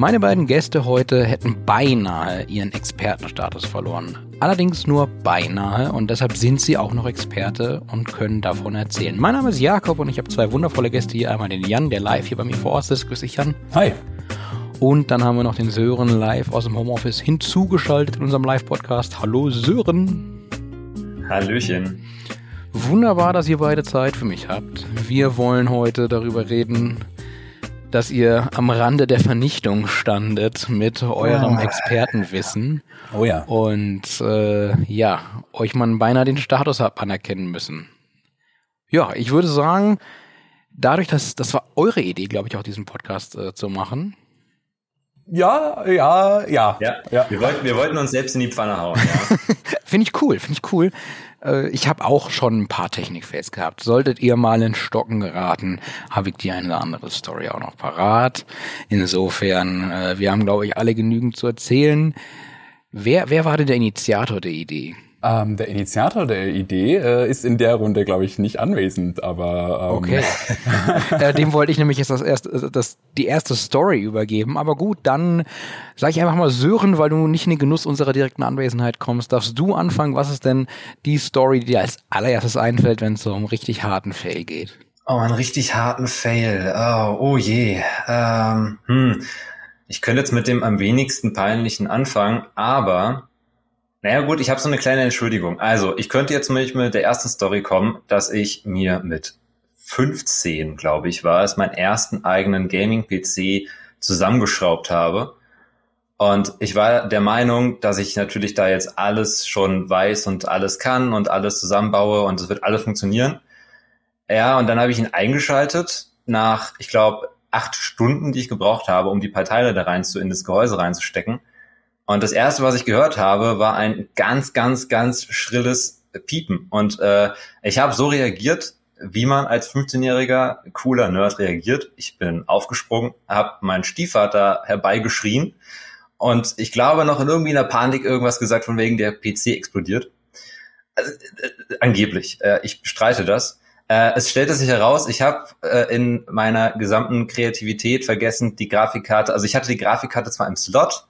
Meine beiden Gäste heute hätten beinahe ihren Expertenstatus verloren. Allerdings nur beinahe und deshalb sind sie auch noch Experte und können davon erzählen. Mein Name ist Jakob und ich habe zwei wundervolle Gäste hier. Einmal den Jan, der live hier bei mir vor Ort ist. Grüß dich, Jan. Hi. Und dann haben wir noch den Sören live aus dem Homeoffice hinzugeschaltet in unserem Live-Podcast. Hallo Sören. Hallöchen. Wunderbar, dass ihr beide Zeit für mich habt. Wir wollen heute darüber reden, dass ihr am Rande der Vernichtung standet mit eurem oh. Expertenwissen. Oh ja. Und äh, ja, euch man beinahe den Status habt anerkennen müssen. Ja, ich würde sagen, dadurch, dass das war eure Idee, glaube ich, auch diesen Podcast äh, zu machen. Ja, ja, ja. Ja, ja. Wir, wollten, wir wollten uns selbst in die Pfanne hauen. Ja. finde ich cool, finde ich cool. Äh, ich habe auch schon ein paar Technikfails gehabt. Solltet ihr mal in Stocken geraten, habe ich die eine andere Story auch noch parat. Insofern, äh, wir haben, glaube ich, alle genügend zu erzählen. Wer, wer war denn der Initiator der Idee? Ähm, der Initiator der Idee äh, ist in der Runde, glaube ich, nicht anwesend, aber ähm okay. äh, dem wollte ich nämlich jetzt das erste, das die erste Story übergeben. Aber gut, dann sage ich einfach mal Sören, weil du nicht in den Genuss unserer direkten Anwesenheit kommst, darfst du anfangen. Was ist denn die Story, die dir als allererstes einfällt, wenn es so um richtig harten Fail geht? Oh, einen richtig harten Fail. Oh, oh je. Ähm, hm. Ich könnte jetzt mit dem am wenigsten peinlichen anfangen, aber naja gut, ich habe so eine kleine Entschuldigung. Also, ich könnte jetzt mit der ersten Story kommen, dass ich mir mit 15, glaube ich, war es, meinen ersten eigenen Gaming-PC zusammengeschraubt habe. Und ich war der Meinung, dass ich natürlich da jetzt alles schon weiß und alles kann und alles zusammenbaue und es wird alles funktionieren. Ja, und dann habe ich ihn eingeschaltet nach, ich glaube, acht Stunden, die ich gebraucht habe, um die paar Teile da rein zu, in das Gehäuse reinzustecken. Und das erste, was ich gehört habe, war ein ganz, ganz, ganz schrilles Piepen. Und äh, ich habe so reagiert, wie man als 15-jähriger cooler Nerd reagiert. Ich bin aufgesprungen, habe meinen Stiefvater herbeigeschrien und ich glaube noch in irgendwie einer Panik irgendwas gesagt von wegen der PC explodiert. Also, äh, angeblich. Äh, ich bestreite das. Äh, es stellte sich heraus, ich habe äh, in meiner gesamten Kreativität vergessen, die Grafikkarte, also ich hatte die Grafikkarte zwar im Slot,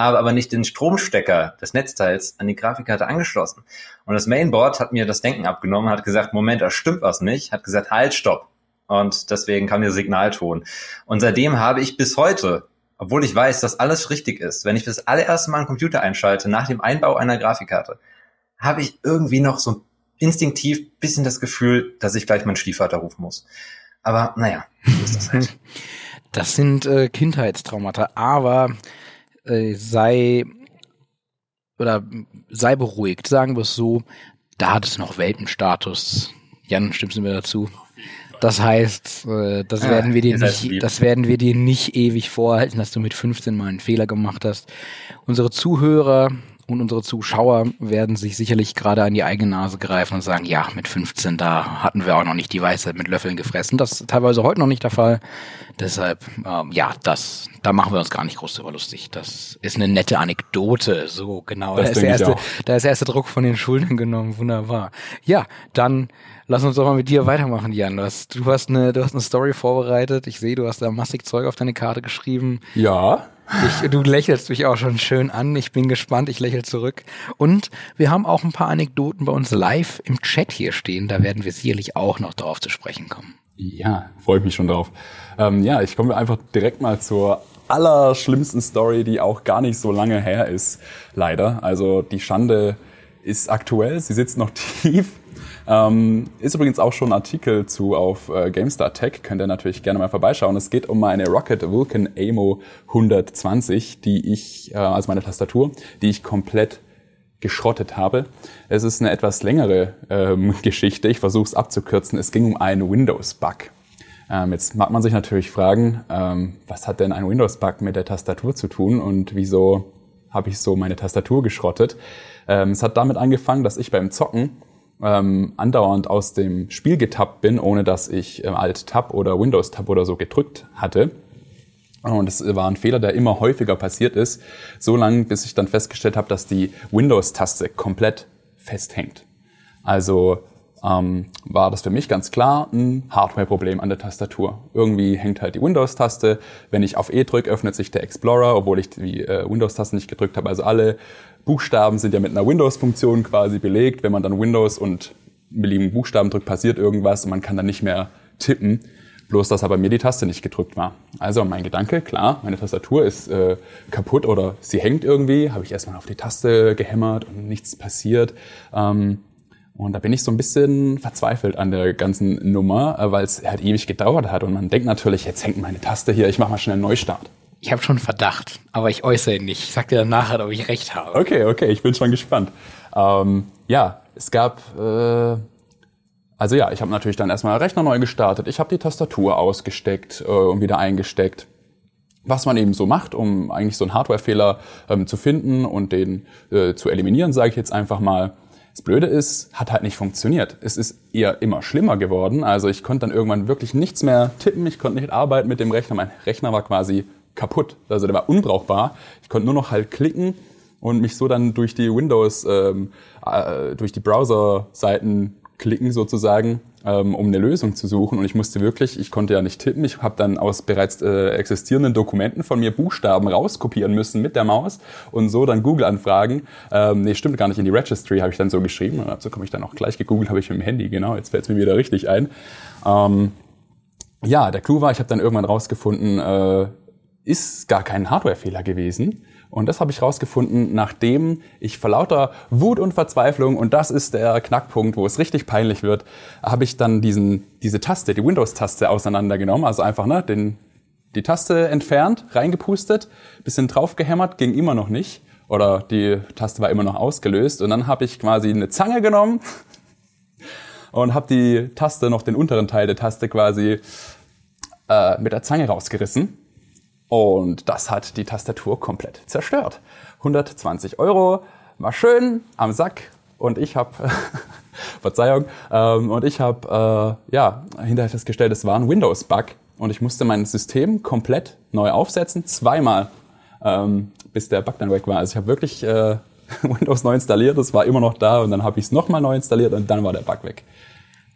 habe aber nicht den Stromstecker des Netzteils an die Grafikkarte angeschlossen. Und das Mainboard hat mir das Denken abgenommen, hat gesagt, Moment, da stimmt was nicht, hat gesagt, halt, stopp. Und deswegen kam der Signalton. Und seitdem habe ich bis heute, obwohl ich weiß, dass alles richtig ist, wenn ich das allererste Mal einen Computer einschalte, nach dem Einbau einer Grafikkarte, habe ich irgendwie noch so instinktiv bisschen das Gefühl, dass ich gleich meinen Stiefvater rufen muss. Aber naja, so ist das halt. Das sind äh, Kindheitstraumata, aber äh, sei oder sei beruhigt, sagen wir es so, da hat es noch Welpenstatus. Jan, stimmst du mir dazu? Das heißt, äh, das Ja, werden wir dir lieb. nicht, das werden wir dir nicht ewig vorhalten, dass du mit 15 mal einen Fehler gemacht hast. Unsere Zuhörer und unsere Zuschauer werden sich sicherlich gerade an die eigene Nase greifen und sagen, ja, mit 15, da hatten wir auch noch nicht die Weisheit mit Löffeln gefressen. Das ist teilweise heute noch nicht der Fall. Deshalb, ähm, ja, das, da machen wir uns gar nicht groß drüber lustig. Das ist eine nette Anekdote. So, genau. Das da, ist der erste, da ist der erste Druck von den Schultern genommen. Wunderbar. Ja, dann lass uns doch mal mit dir weitermachen, Jan. Du hast, du hast eine, du hast eine Story vorbereitet. Ich sehe, du hast da massig Zeug auf deine Karte geschrieben. Ja, Ich, du lächelst mich auch schon schön an. Ich bin gespannt. Ich lächle zurück. Und wir haben auch ein paar Anekdoten bei uns live im Chat hier stehen. Da werden wir sicherlich auch noch drauf zu sprechen kommen. Ja, freue ich mich schon drauf. Ähm, ja, ich komme einfach direkt mal zur allerschlimmsten Story, die auch gar nicht so lange her ist, leider. Also die Schande ist aktuell, sie sitzt noch tief. Ähm, ist übrigens auch schon ein Artikel zu auf äh, GameStar Tech, könnt ihr natürlich gerne mal vorbeischauen. Es geht um meine Rocket Vulcan Amo 120, die ich, äh, also meine Tastatur, die ich komplett geschrottet habe. Es ist eine etwas längere ähm, Geschichte. Ich versuche es abzukürzen. Es ging um einen Windows-Bug. Ähm, jetzt mag man sich natürlich fragen, ähm, was hat denn ein Windows-Bug mit der Tastatur zu tun und wieso habe ich so meine Tastatur geschrottet? Ähm, es hat damit angefangen, dass ich beim Zocken ähm, andauernd aus dem Spiel getappt bin, ohne dass ich ähm, Alt-Tab oder Windows-Tab oder so gedrückt hatte. Und es war ein Fehler, der immer häufiger passiert ist, so lange, bis ich dann festgestellt habe, dass die Windows-Taste komplett festhängt. Also ähm, war das für mich ganz klar ein Hardware-Problem an der Tastatur. Irgendwie hängt halt die Windows-Taste. Wenn ich auf E drücke, öffnet sich der Explorer, obwohl ich die äh, Windows-Taste nicht gedrückt habe. Also alle Buchstaben sind ja mit einer Windows-Funktion quasi belegt. Wenn man dann Windows und beliebigen Buchstaben drückt, passiert irgendwas und man kann dann nicht mehr tippen. Bloß, dass aber mir die Taste nicht gedrückt war. Also mein Gedanke, klar, meine Tastatur ist äh, kaputt oder sie hängt irgendwie. Habe ich erstmal auf die Taste gehämmert und nichts passiert. Ähm, und da bin ich so ein bisschen verzweifelt an der ganzen Nummer, äh, weil es halt ewig gedauert hat. Und man denkt natürlich, jetzt hängt meine Taste hier, ich mache mal schnell einen Neustart. Ich habe schon Verdacht, aber ich äußere ihn nicht. Ich sag dir dann nachher, ob ich recht habe. Okay, okay, ich bin schon gespannt. Ähm, ja, es gab, äh, also ja, ich habe natürlich dann erstmal Rechner neu gestartet. Ich habe die Tastatur ausgesteckt äh, und wieder eingesteckt. Was man eben so macht, um eigentlich so einen Hardwarefehler ähm, zu finden und den äh, zu eliminieren, sage ich jetzt einfach mal. Das Blöde ist, hat halt nicht funktioniert. Es ist eher immer schlimmer geworden. Also ich konnte dann irgendwann wirklich nichts mehr tippen. Ich konnte nicht arbeiten mit dem Rechner. Mein Rechner war quasi kaputt. Also der war unbrauchbar. Ich konnte nur noch halt klicken und mich so dann durch die Windows, ähm, äh, durch die Browser-Seiten klicken sozusagen, ähm, um eine Lösung zu suchen. Und ich musste wirklich, ich konnte ja nicht tippen, ich habe dann aus bereits äh, existierenden Dokumenten von mir Buchstaben rauskopieren müssen mit der Maus und so dann Google anfragen. Ähm, nee, stimmt gar nicht, in die Registry habe ich dann so geschrieben. Und dazu komme ich dann auch gleich gegoogelt, habe ich mit dem Handy, genau, jetzt fällt es mir wieder richtig ein. Ähm, ja, der Clou war, ich habe dann irgendwann rausgefunden, äh, ist gar kein Hardwarefehler gewesen. Und das habe ich rausgefunden, nachdem ich vor lauter Wut und Verzweiflung, und das ist der Knackpunkt, wo es richtig peinlich wird, habe ich dann diesen, diese Taste, die Windows-Taste auseinandergenommen. Also einfach ne, den, die Taste entfernt, reingepustet, bisschen draufgehämmert, ging immer noch nicht. Oder die Taste war immer noch ausgelöst. Und dann habe ich quasi eine Zange genommen und habe die Taste, noch den unteren Teil der Taste quasi äh, mit der Zange rausgerissen. Und das hat die Tastatur komplett zerstört. 120 Euro, war schön am Sack. Und ich habe, Verzeihung, ähm, und ich habe äh, ja hinterher festgestellt, es war ein Windows-Bug. Und ich musste mein System komplett neu aufsetzen, zweimal, ähm, bis der Bug dann weg war. Also ich habe wirklich äh, Windows neu installiert, es war immer noch da und dann habe ich es nochmal neu installiert und dann war der Bug weg.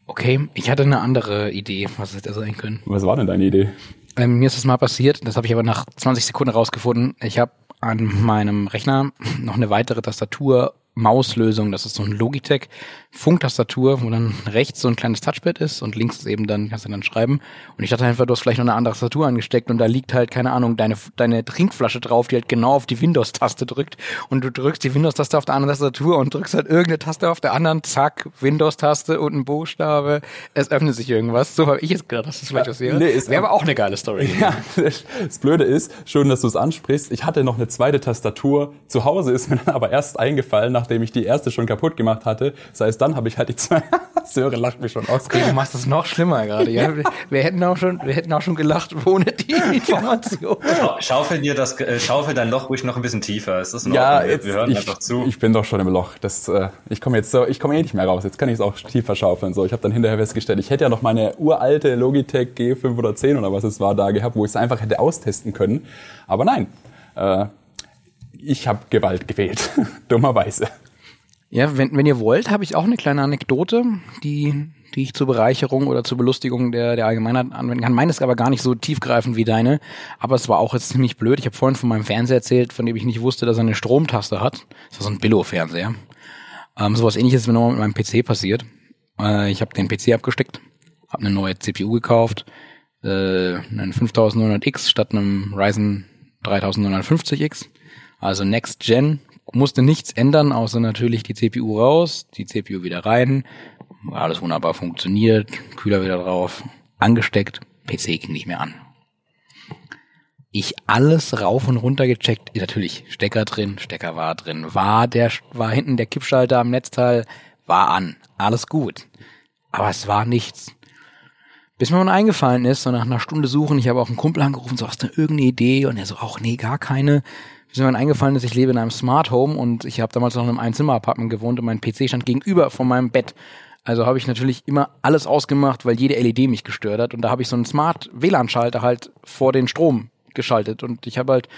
Okay, ich hatte eine andere Idee, was hätte sein können. Was war denn deine Idee? Ähm, mir ist das mal passiert, das habe ich aber nach 20 Sekunden rausgefunden. Ich habe an meinem Rechner noch eine weitere Tastatur Mauslösung. Das ist so ein Logitech Funktastatur, wo dann rechts so ein kleines Touchpad ist und links ist eben dann, kannst du dann schreiben. Und ich dachte einfach, du hast vielleicht noch eine andere Tastatur angesteckt und da liegt halt, keine Ahnung, deine, deine Trinkflasche drauf, die halt genau auf die Windows-Taste drückt. Und du drückst die Windows-Taste auf der anderen Tastatur und drückst halt irgendeine Taste auf der anderen, zack, Windows-Taste und ein Buchstabe. Es öffnet sich irgendwas. So habe ich jetzt gedacht, dass das vielleicht was wäre. Nee, ist- wäre aber auch eine geile Story. Ja, das Blöde ist, schön, dass du es ansprichst. Ich hatte noch eine zweite Tastatur. Zu Hause ist mir dann aber erst eingefallen, nachdem ich die erste schon kaputt gemacht hatte. Das heißt, dann habe ich halt die zwei, Sören lacht mich schon aus. Du machst es noch schlimmer gerade. Ja, wir hätten auch schon, wir hätten auch schon gelacht ohne die Information. Schaufel dir das, äh, schaufel dein Loch ruhig noch ein bisschen tiefer. Ist das in Ja, Ordnung? Jetzt, wir hören ich, einfach zu. ich bin doch schon im Loch. Das, äh, ich komme jetzt so, ich komme eh nicht mehr raus. Jetzt kann ich es auch tiefer schaufeln. So, ich habe dann hinterher festgestellt, ich hätte ja noch meine uralte Logitech G510 oder was es war da gehabt, wo ich es einfach hätte austesten können. Aber nein, äh, ich habe Gewalt gewählt, dummerweise. Ja, wenn, wenn ihr wollt, habe ich auch eine kleine Anekdote, die, die ich zur Bereicherung oder zur Belustigung der, der Allgemeinheit anwenden kann. Meine ist aber gar nicht so tiefgreifend wie deine, aber es war auch jetzt ziemlich blöd. Ich habe vorhin von meinem Fernseher erzählt, von dem ich nicht wusste, dass er eine Stromtaste hat. Das war so ein Billo-Fernseher. Ähm, sowas ähnliches ist mir nochmal mit meinem PC passiert. Äh, ich habe den PC abgesteckt, habe eine neue CPU gekauft, äh, einen 5900X statt einem Ryzen 3950X. Also Next Gen musste nichts ändern, außer natürlich die CPU raus, die CPU wieder rein. Alles wunderbar funktioniert, Kühler wieder drauf, angesteckt, PC ging nicht mehr an. Ich alles rauf und runter gecheckt, natürlich Stecker drin, Stecker war drin, war der war hinten der Kippschalter am Netzteil, war an, alles gut. Aber es war nichts. Bis mir mal eingefallen ist, so nach einer Stunde suchen, ich habe auch einen Kumpel angerufen, so hast du irgendeine Idee? Und er so, auch nee, gar keine. Bis mir eingefallen ist, ich lebe in einem Smart Home und ich habe damals noch in einem Einzimmer-Apartment gewohnt und mein PC stand gegenüber von meinem Bett. Also habe ich natürlich immer alles ausgemacht, weil jede LED mich gestört hat. Und da habe ich so einen Smart WLAN-Schalter halt vor den Strom geschaltet. Und ich habe halt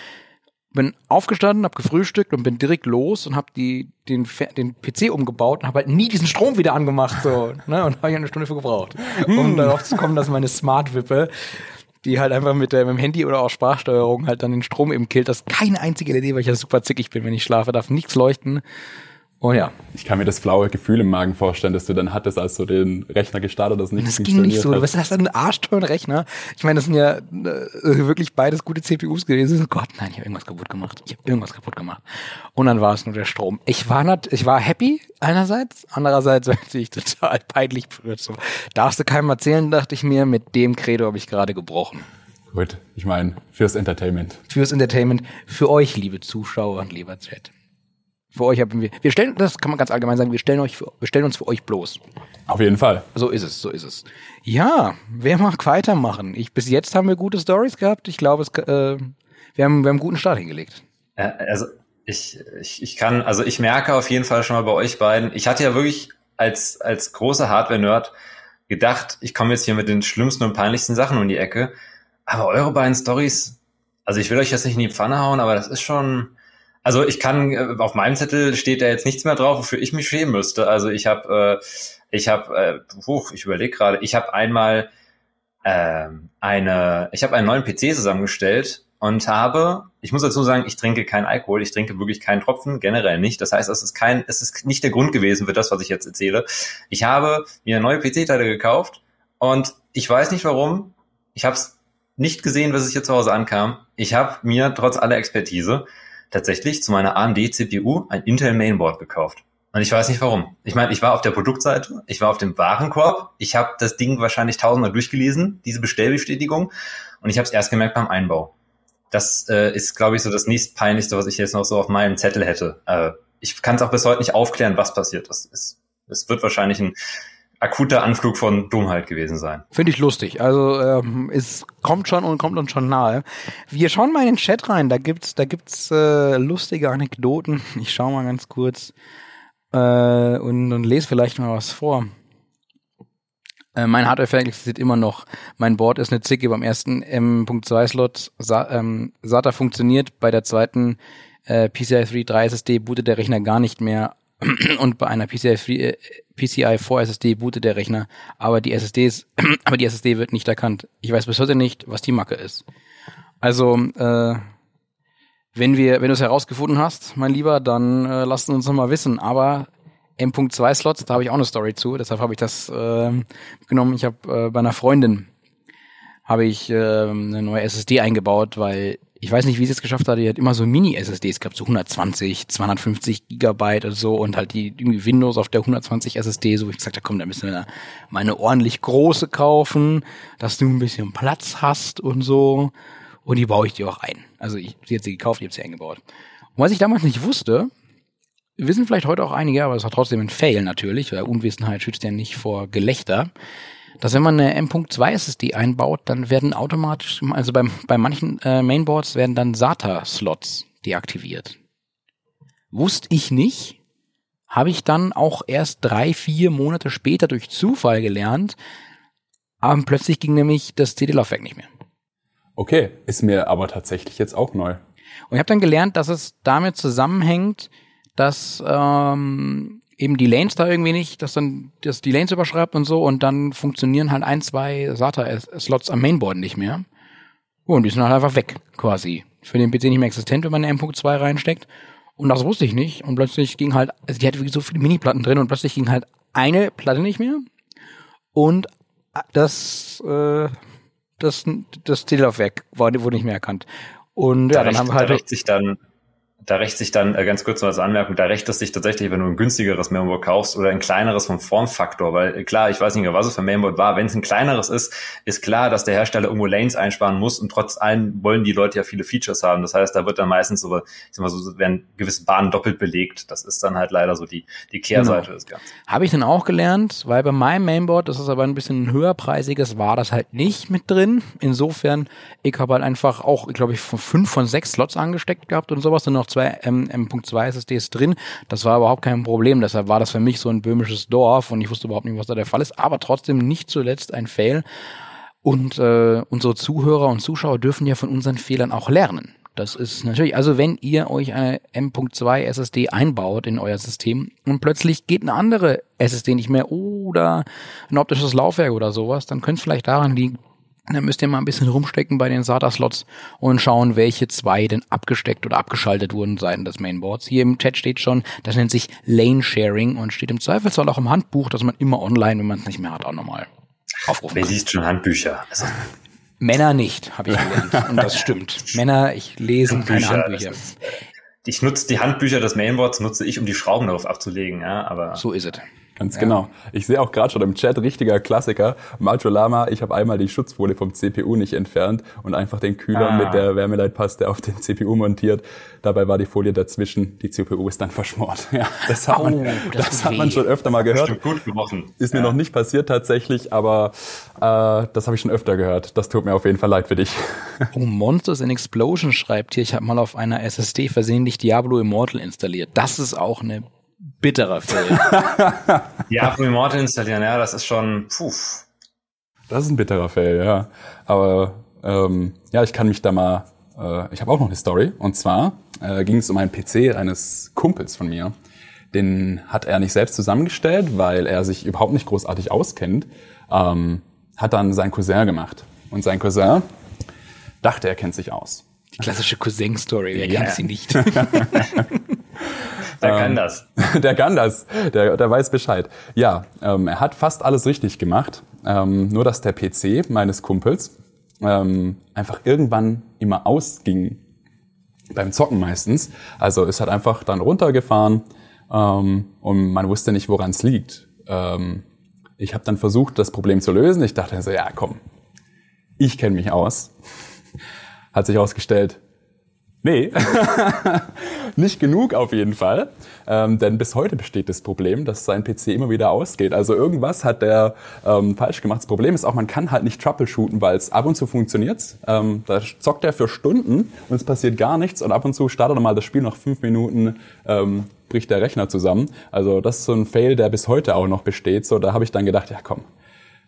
bin aufgestanden, habe gefrühstückt und bin direkt los und habe die den den PC umgebaut und habe halt nie diesen Strom wieder angemacht so, ne? Und habe ich eine Stunde für gebraucht, um darauf zu kommen, dass meine Smart Wippe die halt einfach mit, der, mit dem Handy oder auch Sprachsteuerung halt dann den Strom eben killt. Das ist keine einzige LED, weil ich ja super zickig bin, wenn ich schlafe, darf nichts leuchten. Und ja, Ich kann mir das flaue Gefühl im Magen vorstellen, dass du dann hattest, als du den Rechner gestartet hast. Nicht das ging nicht so. hat. Was ist das denn ein arschteuer Rechner? Ich meine, das sind ja äh, wirklich beides gute CPUs gewesen. So, Gott, nein, ich habe irgendwas kaputt gemacht. Ich habe irgendwas kaputt gemacht. Und dann war es nur der Strom. Ich war not, ich war happy einerseits, andererseits war ich total peinlich berührt. So, darfst du keinem erzählen, dachte ich mir. Mit dem Credo habe ich gerade gebrochen. Gut, ich meine, fürs Entertainment. Fürs Entertainment, für euch, liebe Zuschauer und lieber Chat. Für euch haben wir, wir stellen, das kann man ganz allgemein sagen, wir stellen euch, für, wir stellen uns für euch bloß. Auf jeden Fall. So ist es, so ist es. Ja, wer mag weitermachen? Ich, bis jetzt haben wir gute Stories gehabt. Ich glaube, es, äh, wir, haben, wir haben einen guten Start hingelegt. Ja, also ich, ich, ich kann, also ich merke auf jeden Fall schon mal bei euch beiden, ich hatte ja wirklich als, als großer Hardware-Nerd gedacht, ich komme jetzt hier mit den schlimmsten und peinlichsten Sachen um die Ecke. Aber eure beiden Stories, also ich will euch jetzt nicht in die Pfanne hauen, aber das ist schon, also ich kann, äh, auf meinem Zettel steht da jetzt nichts mehr drauf, wofür ich mich schämen müsste. Also ich habe, äh, ich habe, äh, puh, ich überlege gerade, ich habe einmal ähm, eine, ich habe einen neuen PC zusammengestellt und habe, ich muss dazu sagen, ich trinke keinen Alkohol, ich trinke wirklich keinen Tropfen, generell nicht. Das heißt, es ist kein, es ist nicht der Grund gewesen für das, was ich jetzt erzähle. Ich habe mir neue PC-Teile gekauft und ich weiß nicht warum. Ich habe es nicht gesehen, bis es hier zu Hause ankam. Ich habe mir trotz aller Expertise tatsächlich zu meiner AMD CPU ein Intel Mainboard gekauft. Und ich weiß nicht warum. Ich meine, ich war auf der Produktseite, ich war auf dem Warenkorb, ich habe das Ding wahrscheinlich tausendmal durchgelesen, diese Bestellbestätigung, und ich habe es erst gemerkt beim Einbau. Das äh, ist, glaube ich, so das nächstpeinlichste, was ich jetzt noch so auf meinem Zettel hätte. Äh, ich kann es auch bis heute nicht aufklären, was passiert ist. Es, es wird wahrscheinlich ein akuter Anflug von Dummheit gewesen sein. Finde ich lustig. Also ähm, es kommt schon und kommt uns schon nahe. Wir schauen mal in den Chat rein. Da gibt's, da gibt's äh, lustige Anekdoten. Ich schaue mal ganz kurz äh, und, und lese vielleicht mal was vor. Äh, mein Hardware existiert immer noch. Mein Board ist eine Zicke beim ersten M.2-Slot. Sa ähm, SATA funktioniert. Bei der zweiten äh, PCI 3 3 SSD bootet der Rechner gar nicht mehr. Und bei einer PCI, 3, äh, PCI 4 SSD bootet der Rechner, aber die SSDs, aber die SSD wird nicht erkannt. Ich weiß bis heute nicht, was die Macke ist. Also, äh, wenn wir, wenn du es herausgefunden hast, mein Lieber, dann äh, lasst uns noch mal wissen. Aber M.2 Slots, da habe ich auch eine Story zu, deshalb habe ich das äh, genommen. Ich habe äh, bei einer Freundin habe ich äh, eine neue SSD eingebaut, weil ich weiß nicht, wie sie es geschafft hat. Die hat immer so Mini-SSDs gehabt, so 120, 250 Gigabyte oder so und halt die irgendwie Windows auf der 120 SSD. So, ich gesagt, da komm, da müssen wir mal eine ordentlich große kaufen, dass du ein bisschen Platz hast und so. Und die baue ich dir auch ein. Also ich, sie hat sie gekauft, ich habe sie eingebaut. Und was ich damals nicht wusste, wissen vielleicht heute auch einige, aber es war trotzdem ein Fail natürlich, weil Unwissenheit schützt ja nicht vor Gelächter, dass wenn man eine M.2 SSD einbaut, dann werden automatisch, also bei, bei manchen äh, Mainboards werden dann SATA-Slots deaktiviert. Wusste ich nicht, habe ich dann auch erst drei, vier Monate später durch Zufall gelernt, aber plötzlich ging nämlich das CD-Laufwerk nicht mehr. Okay, ist mir aber tatsächlich jetzt auch neu. Und ich habe dann gelernt, dass es damit zusammenhängt, dass ähm, eben die Lanes da irgendwie nicht, dass dann das die Lanes überschreibt und so und dann funktionieren halt ein, zwei SATA-Slots am Mainboard nicht mehr. Und die sind halt einfach weg, quasi. Für den PC nicht mehr existent, wenn man eine M.2 reinsteckt. Und das wusste ich nicht. Und plötzlich ging halt, also die hatte wirklich so viele Mini-Platten drin und plötzlich ging halt eine Platte nicht mehr. Und das, äh, das, das Zählaufwerk wurde nicht mehr erkannt. Und da ja, dann haben wir halt. Da sich dann da rächt sich dann, äh, ganz kurz noch als Anmerkung, da rächt es sich tatsächlich, wenn du ein günstigeres Mainboard kaufst oder ein kleineres vom Formfaktor, weil äh, klar, ich weiß nicht mehr, was es für ein Mainboard war, wenn es ein kleineres ist, ist klar, dass der Hersteller irgendwo Lanes einsparen muss und trotz allem wollen die Leute ja viele Features haben. Das heißt, da wird dann meistens so, ich sag mal so, werden gewisse Bahnen doppelt belegt. Das ist dann halt leider so die, die Kehrseite genau. des Ganzen. Habe ich dann auch gelernt, weil bei meinem Mainboard, das ist aber ein bisschen höherpreisiges, war das halt nicht mit drin. Insofern, ich habe halt einfach auch, glaube ich, von fünf von sechs Slots angesteckt gehabt und sowas und noch zwei ähm, M.2 SSDs drin. Das war überhaupt kein Problem. Deshalb war das für mich so ein böhmisches Dorf und ich wusste überhaupt nicht, was da der Fall ist. Aber trotzdem nicht zuletzt ein Fail. Und äh, unsere Zuhörer und Zuschauer dürfen ja von unseren Fehlern auch lernen. Das ist natürlich, also wenn ihr euch eine M.2 SSD einbaut in euer System und plötzlich geht eine andere SSD nicht mehr oder ein optisches Laufwerk oder sowas, dann könnte es vielleicht daran liegen, dann müsst ihr mal ein bisschen rumstecken bei den SATA-Slots und schauen, welche zwei denn abgesteckt oder abgeschaltet wurden seitens des Mainboards. Hier im Chat steht schon, das nennt sich Lane Sharing und steht im Zweifelsfall auch im Handbuch, dass man immer online, wenn man es nicht mehr hat, auch nochmal aufrufen Wer kann. liest schon Handbücher? Also Männer nicht, habe ich gelernt. Und das stimmt. Männer, ich lese keine Handbücher. Ist, ich nutze die Handbücher des Mainboards, nutze ich, um die Schrauben darauf abzulegen, ja, aber. So ist es. Ganz ja. genau. Ich sehe auch gerade schon im Chat richtiger Klassiker. Macho Lama, ich habe einmal die Schutzfolie vom CPU nicht entfernt und einfach den Kühler ah. mit der Wärmeleitpaste auf den CPU montiert. Dabei war die Folie dazwischen. Die CPU ist dann verschmort. Ja, das hat, oh, man, das, das hat man schon öfter mal gehört. Gut gerochen. Ist mir ja. noch nicht passiert tatsächlich, aber äh, das habe ich schon öfter gehört. Das tut mir auf jeden Fall leid für dich. Oh, Monsters in Explosion schreibt hier, ich habe mal auf einer SSD versehentlich Diablo Immortal installiert. Das ist auch eine bitterer Fail. ja, Immortal installieren, ja, das ist schon, puh. Das ist ein bitterer Fail, ja. Aber ähm, ja, ich kann mich da mal, äh, ich habe auch noch eine Story. Und zwar äh, ging es um einen PC eines Kumpels von mir. Den hat er nicht selbst zusammengestellt, weil er sich überhaupt nicht großartig auskennt. Ähm, hat dann sein Cousin gemacht. Und sein Cousin dachte, er kennt sich aus. Die klassische Cousin-Story, wer yeah. kennt sie nicht? Der ähm, kann das. Der kann das. Der, der weiß Bescheid. Ja, ähm, er hat fast alles richtig gemacht. Ähm, nur dass der PC meines Kumpels ähm, einfach irgendwann immer ausging. Beim Zocken meistens. Also es hat einfach dann runtergefahren ähm, und man wusste nicht, woran es liegt. Ähm, ich habe dann versucht, das Problem zu lösen. Ich dachte so, ja komm, ich kenne mich aus. Hat sich ausgestellt, Nee, nicht genug auf jeden Fall. Ähm, denn bis heute besteht das Problem, dass sein PC immer wieder ausgeht. Also irgendwas hat der ähm, falsch gemacht. Das Problem ist auch, man kann halt nicht troubleshooten, weil es ab und zu funktioniert. Ähm, da zockt er für Stunden und es passiert gar nichts und ab und zu startet er mal das Spiel nach fünf Minuten ähm, bricht der Rechner zusammen. Also das ist so ein Fail, der bis heute auch noch besteht. So, da habe ich dann gedacht, ja komm,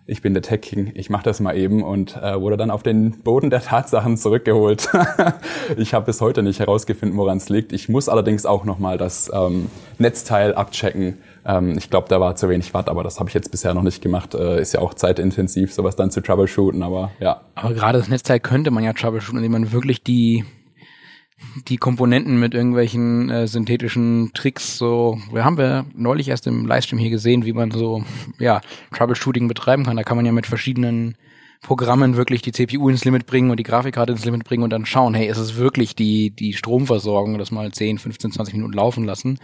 ich bin der Tech King, ich mache das mal eben und äh, wurde dann auf den Boden der Tatsachen zurückgeholt. ich habe bis heute nicht herausgefunden, woran es liegt. Ich muss allerdings auch nochmal das ähm, Netzteil abchecken. Ähm, ich glaube, da war zu wenig Watt, aber das habe ich jetzt bisher noch nicht gemacht. Äh, ist ja auch zeitintensiv, sowas dann zu troubleshooten, aber ja. Aber gerade das Netzteil könnte man ja troubleshooten, indem man wirklich die die Komponenten mit irgendwelchen äh, synthetischen Tricks so, wir haben wir neulich erst im Livestream hier gesehen, wie man so, ja, Troubleshooting betreiben kann. Da kann man ja mit verschiedenen Programmen wirklich die CPU ins Limit bringen und die Grafikkarte ins Limit bringen und dann schauen, hey, ist es wirklich die, die Stromversorgung, das mal 10, 15, 20 Minuten laufen lassen.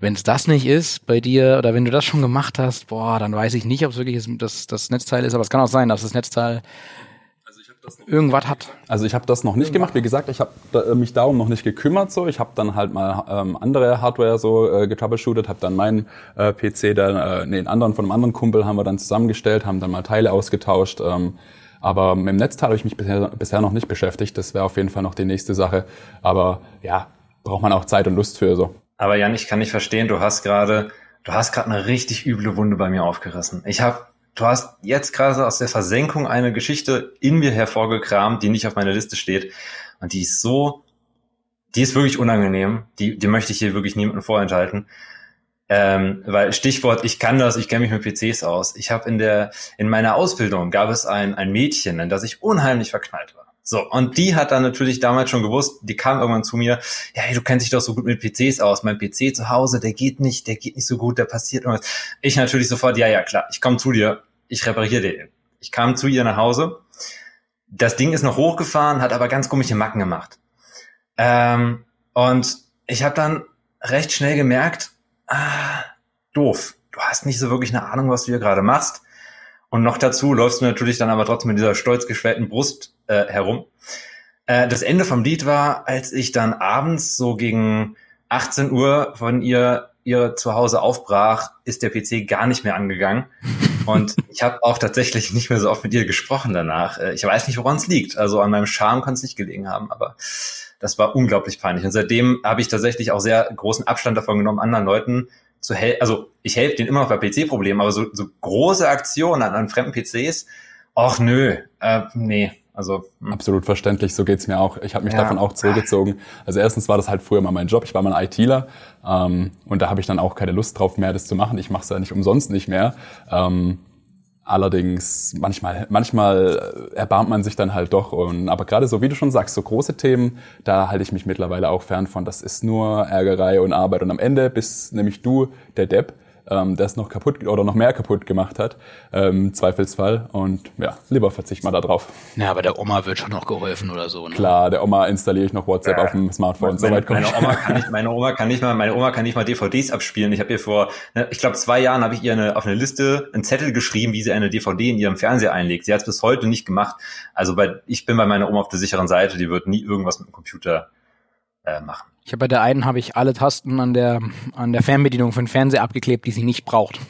Wenn es das nicht ist bei dir oder wenn du das schon gemacht hast, boah, dann weiß ich nicht, ob es wirklich das, das Netzteil ist, aber es kann auch sein, dass das Netzteil irgendwas hat. Also ich habe das noch nicht gemacht. Wie gesagt, ich habe da, mich darum noch nicht gekümmert. So, ich habe dann halt mal ähm, andere Hardware so äh, getroubleshootet, habe dann meinen äh, PC, dann äh, nee, einen anderen von einem anderen Kumpel haben wir dann zusammengestellt, haben dann mal Teile ausgetauscht. Ähm, aber mit dem Netzteil habe ich mich bisher, bisher noch nicht beschäftigt. Das wäre auf jeden Fall noch die nächste Sache. Aber ja, braucht man auch Zeit und Lust für so. Aber Jan, ich kann nicht verstehen, du hast gerade, du hast gerade eine richtig üble Wunde bei mir aufgerissen. Ich habe, du hast jetzt gerade aus der Versenkung eine Geschichte in mir hervorgekramt, die nicht auf meiner Liste steht. Und die ist so, die ist wirklich unangenehm. Die, die möchte ich hier wirklich niemandem vorenthalten. Ähm, weil Stichwort, ich kann das, ich kenne mich mit PCs aus. Ich habe in der, in meiner Ausbildung gab es ein, ein Mädchen, in das ich unheimlich verknallt war. So, und die hat dann natürlich damals schon gewusst, die kam irgendwann zu mir, ja, hey, du kennst dich doch so gut mit PCs aus. Mein PC zu Hause, der geht nicht, der geht nicht so gut, der passiert irgendwas. Ich natürlich sofort, ja, ja, klar, ich komme zu dir, ich repariere den. Ich kam zu ihr nach Hause. Das Ding ist noch hochgefahren, hat aber ganz komische Macken gemacht. Ähm, und ich habe dann recht schnell gemerkt, ah, doof. Du hast nicht so wirklich eine Ahnung, was du hier gerade machst. Und noch dazu läufst du natürlich dann aber trotzdem mit dieser stolz geschwellten Brust äh, herum. Äh, das Ende vom Lied war, als ich dann abends so gegen 18 Uhr von ihr ihr zu Hause aufbrach, ist der PC gar nicht mehr angegangen. Und ich habe auch tatsächlich nicht mehr so oft mit ihr gesprochen danach. Äh, ich weiß nicht, woran es liegt. Also an meinem Charme kann es nicht gelegen haben, aber das war unglaublich peinlich. Und seitdem habe ich tatsächlich auch sehr großen Abstand davon genommen, anderen Leuten zu helfen. Also ich helfe denen immer noch bei PC-Problemen, aber so, so große Aktionen an, an fremden PCs, ach nö, äh, nee. Also hm. absolut verständlich, so geht's mir auch. Ich habe mich ja. davon auch zurückgezogen. Also erstens war das halt früher mal mein Job, ich war mal ein ITler ähm, und da habe ich dann auch keine Lust drauf mehr, das zu machen. Ich mache es ja nicht umsonst nicht mehr. Ähm, Allerdings manchmal, manchmal erbarmt man sich dann halt doch. Und, aber gerade so, wie du schon sagst, so große Themen, da halte ich mich mittlerweile auch fern von. Das ist nur Ärgerei und Arbeit. Und am Ende bist nämlich du der Depp, ähm, der es noch kaputt oder noch mehr kaputt gemacht hat, ähm, Zweifelsfall. Und ja, lieber verzicht mal da drauf. Ja, aber der Oma wird schon noch geholfen oder so. Ne? Klar, der Oma installiere ich noch WhatsApp äh, auf dem Smartphone. Meine, Soweit meine, Oma kann nicht, meine Oma kann nicht mal, meine Oma kann nicht mal DVDs abspielen. Ich habe ihr vor, ne, ich glaube zwei Jahren habe ich ihr eine, auf eine Liste einen Zettel geschrieben, wie sie eine DVD in ihrem Fernseher einlegt. Sie hat es bis heute nicht gemacht. Also bei, ich bin bei meiner Oma auf der sicheren Seite. Die wird nie irgendwas mit dem Computer äh, machen. Ich habe bei der einen habe ich alle Tasten an der an der Fernbedienung für den Fernseher abgeklebt, die sie nicht braucht.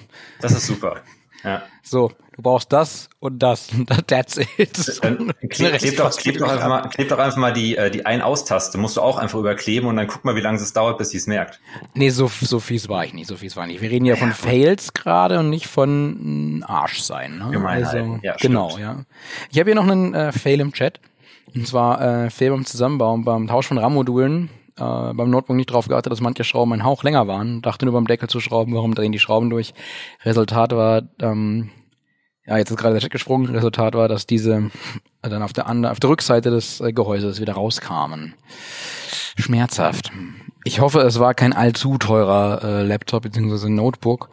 Das ist super. Ja. So, du brauchst das und das. That's it. Dann kleb, kleb, doch, kleb, doch einfach mal, kleb doch einfach mal die, äh, die Ein-Aus-Taste. Musst du auch einfach überkleben und dann guck mal, wie lange es dauert, bis sie es merkt. Nee, so, so fies war ich nicht. So fies war ich nicht. Wir reden ja, von Fails gerade und nicht von Arsch sein. Ne? Also, ja, genau, stimmt. ja. Ich habe hier noch einen äh, Fail im Chat. Und zwar äh, Fail beim Zusammenbauen, beim Tausch von RAM-Modulen äh, beim Notebook nicht drauf geachtet, dass manche Schrauben einen Hauch länger waren. Dachte nur beim Deckel zu schrauben, warum drehen die Schrauben durch. Resultat war, ähm, ja, jetzt ist gerade der Chat gesprungen. Resultat war, dass diese dann auf der, andere, auf der Rückseite des äh, Gehäuses wieder rauskamen. Schmerzhaft. Ich hoffe, es war kein allzu teurer äh, Laptop bzw. Notebook.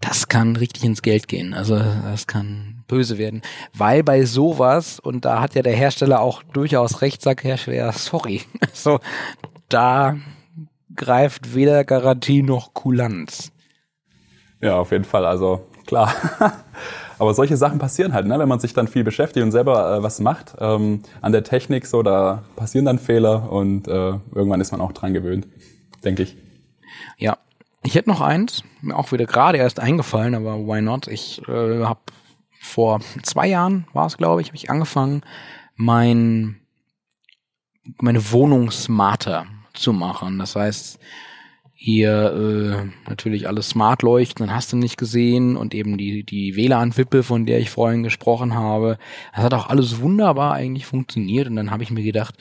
Das kann richtig ins Geld gehen. Also das kann böse werden. Weil bei sowas, und da hat ja der Hersteller auch durchaus recht, sagt Hersteller, sorry. So, da greift weder Garantie noch Kulanz. Ja, auf jeden Fall. Also klar. Aber solche Sachen passieren halt, ne? wenn man sich dann viel beschäftigt und selber äh, was macht ähm, an der Technik, so da passieren dann Fehler und äh, irgendwann ist man auch dran gewöhnt, denke ich. Ja, ich hätte noch eins, mir auch wieder gerade erst eingefallen, aber why not? Ich äh, habe vor zwei Jahren war es, glaube ich, habe ich angefangen, mein meine Wohnung smarter zu machen. Das heißt, hier äh, natürlich alles smart leuchten, dann hast du nicht gesehen und eben die, die WLAN-Wippe, von der ich vorhin gesprochen habe. Das hat auch alles wunderbar eigentlich funktioniert und dann habe ich mir gedacht,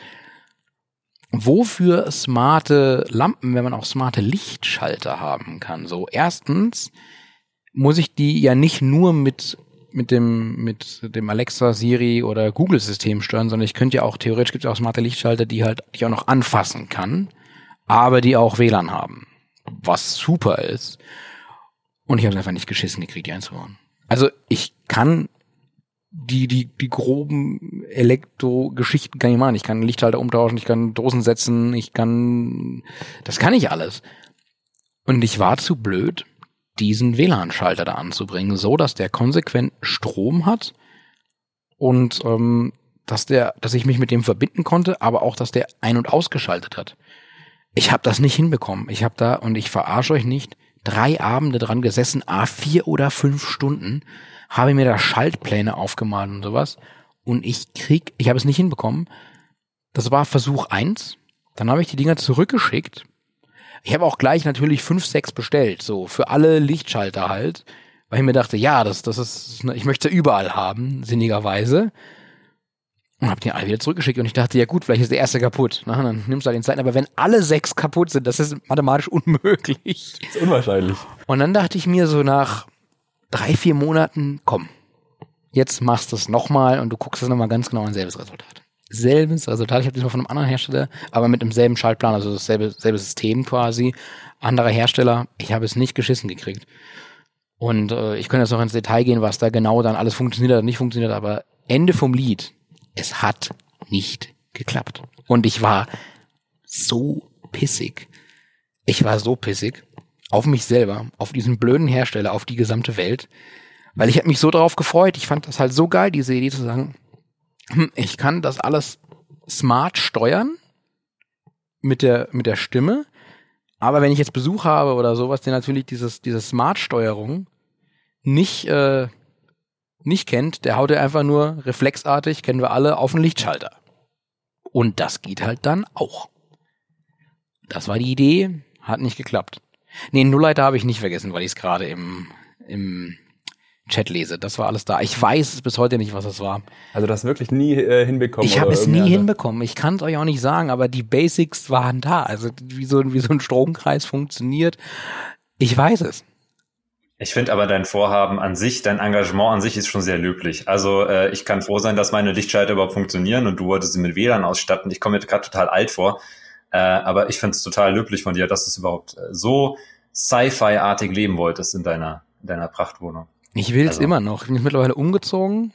wofür smarte Lampen, wenn man auch smarte Lichtschalter haben kann? So, erstens muss ich die ja nicht nur mit mit dem mit dem Alexa, Siri oder Google System steuern, sondern ich könnte ja auch theoretisch gibt es auch smarte Lichtschalter, die halt die ich auch noch anfassen kann aber die auch WLAN haben. Was super ist. Und ich habe es einfach nicht geschissen gekriegt, die einzubauen. Also ich kann die, die, die groben Elektro-Geschichten kann ich machen. Ich kann Lichtschalter umtauschen, ich kann Dosen setzen, ich kann, das kann ich alles. Und ich war zu blöd, diesen WLAN-Schalter da anzubringen, so dass der konsequent Strom hat und ähm, dass der, dass ich mich mit dem verbinden konnte, aber auch, dass der ein- und ausgeschaltet hat. Ich habe das nicht hinbekommen. Ich habe da, und ich verarsche euch nicht, drei Abende dran gesessen, a vier oder fünf Stunden, habe mir da Schaltpläne aufgemalt und sowas. Und ich krieg, ich habe es nicht hinbekommen. Das war Versuch eins. Dann habe ich die Dinger zurückgeschickt. Ich habe auch gleich natürlich fünf, sechs bestellt, so für alle Lichtschalter halt, weil ich mir dachte, ja, das, das ist, ich möchte überall haben, sinnigerweise. Und hab den alle wieder zurückgeschickt und ich dachte, ja gut, vielleicht ist der erste kaputt. Na, dann nimmst du halt den zweiten. Aber wenn alle sechs kaputt sind, das ist mathematisch unmöglich. Das ist unwahrscheinlich. Und dann dachte ich mir so nach drei, vier Monaten, komm, jetzt machst du es nochmal und du guckst es nochmal ganz genau an selbes Resultat. Selbes Resultat, ich habe diesmal von einem anderen Hersteller, aber mit demselben Schaltplan, also dasselbe selbe System quasi, anderer Hersteller. Ich habe es nicht geschissen gekriegt. Und äh, ich könnte jetzt noch ins Detail gehen, was da genau dann alles funktioniert oder nicht funktioniert, aber Ende vom Lied es hat nicht geklappt. Und ich war so pissig. Ich war so pissig auf mich selber, auf diesen blöden Hersteller, auf die gesamte Welt, weil ich habe mich so darauf gefreut. Ich fand das halt so geil, diese Idee zu sagen, hm, ich kann das alles smart steuern mit der mit der Stimme, aber wenn ich jetzt Besuch habe oder sowas, der natürlich dieses diese Smart-Steuerung nicht äh, nicht kennt, der haut er einfach nur reflexartig, kennen wir alle, auf den Lichtschalter. Und das geht halt dann auch. Das war die Idee, hat nicht geklappt. Nee, Nullleiter habe ich nicht vergessen, weil ich es gerade im, im Chat lese. Das war alles da. Ich weiß bis heute nicht, was das war. Also das wirklich nie äh, hinbekommen. Ich habe es nie hinbekommen. Ich kann es euch auch nicht sagen, aber die Basics waren da. Also wie so, wie so ein Stromkreis funktioniert. Ich weiß es. Ich finde aber dein Vorhaben an sich, dein Engagement an sich ist schon sehr löblich. Also äh, ich kann froh sein, dass meine Lichtschalter überhaupt funktionieren und du wolltest sie mit WLAN ausstatten. Ich komme mir gerade total alt vor, äh, aber ich finde es total löblich von dir, dass du es überhaupt äh, so Sci-Fi-artig leben wolltest in deiner, in deiner Prachtwohnung. Ich will es also. immer noch. Ich bin mittlerweile umgezogen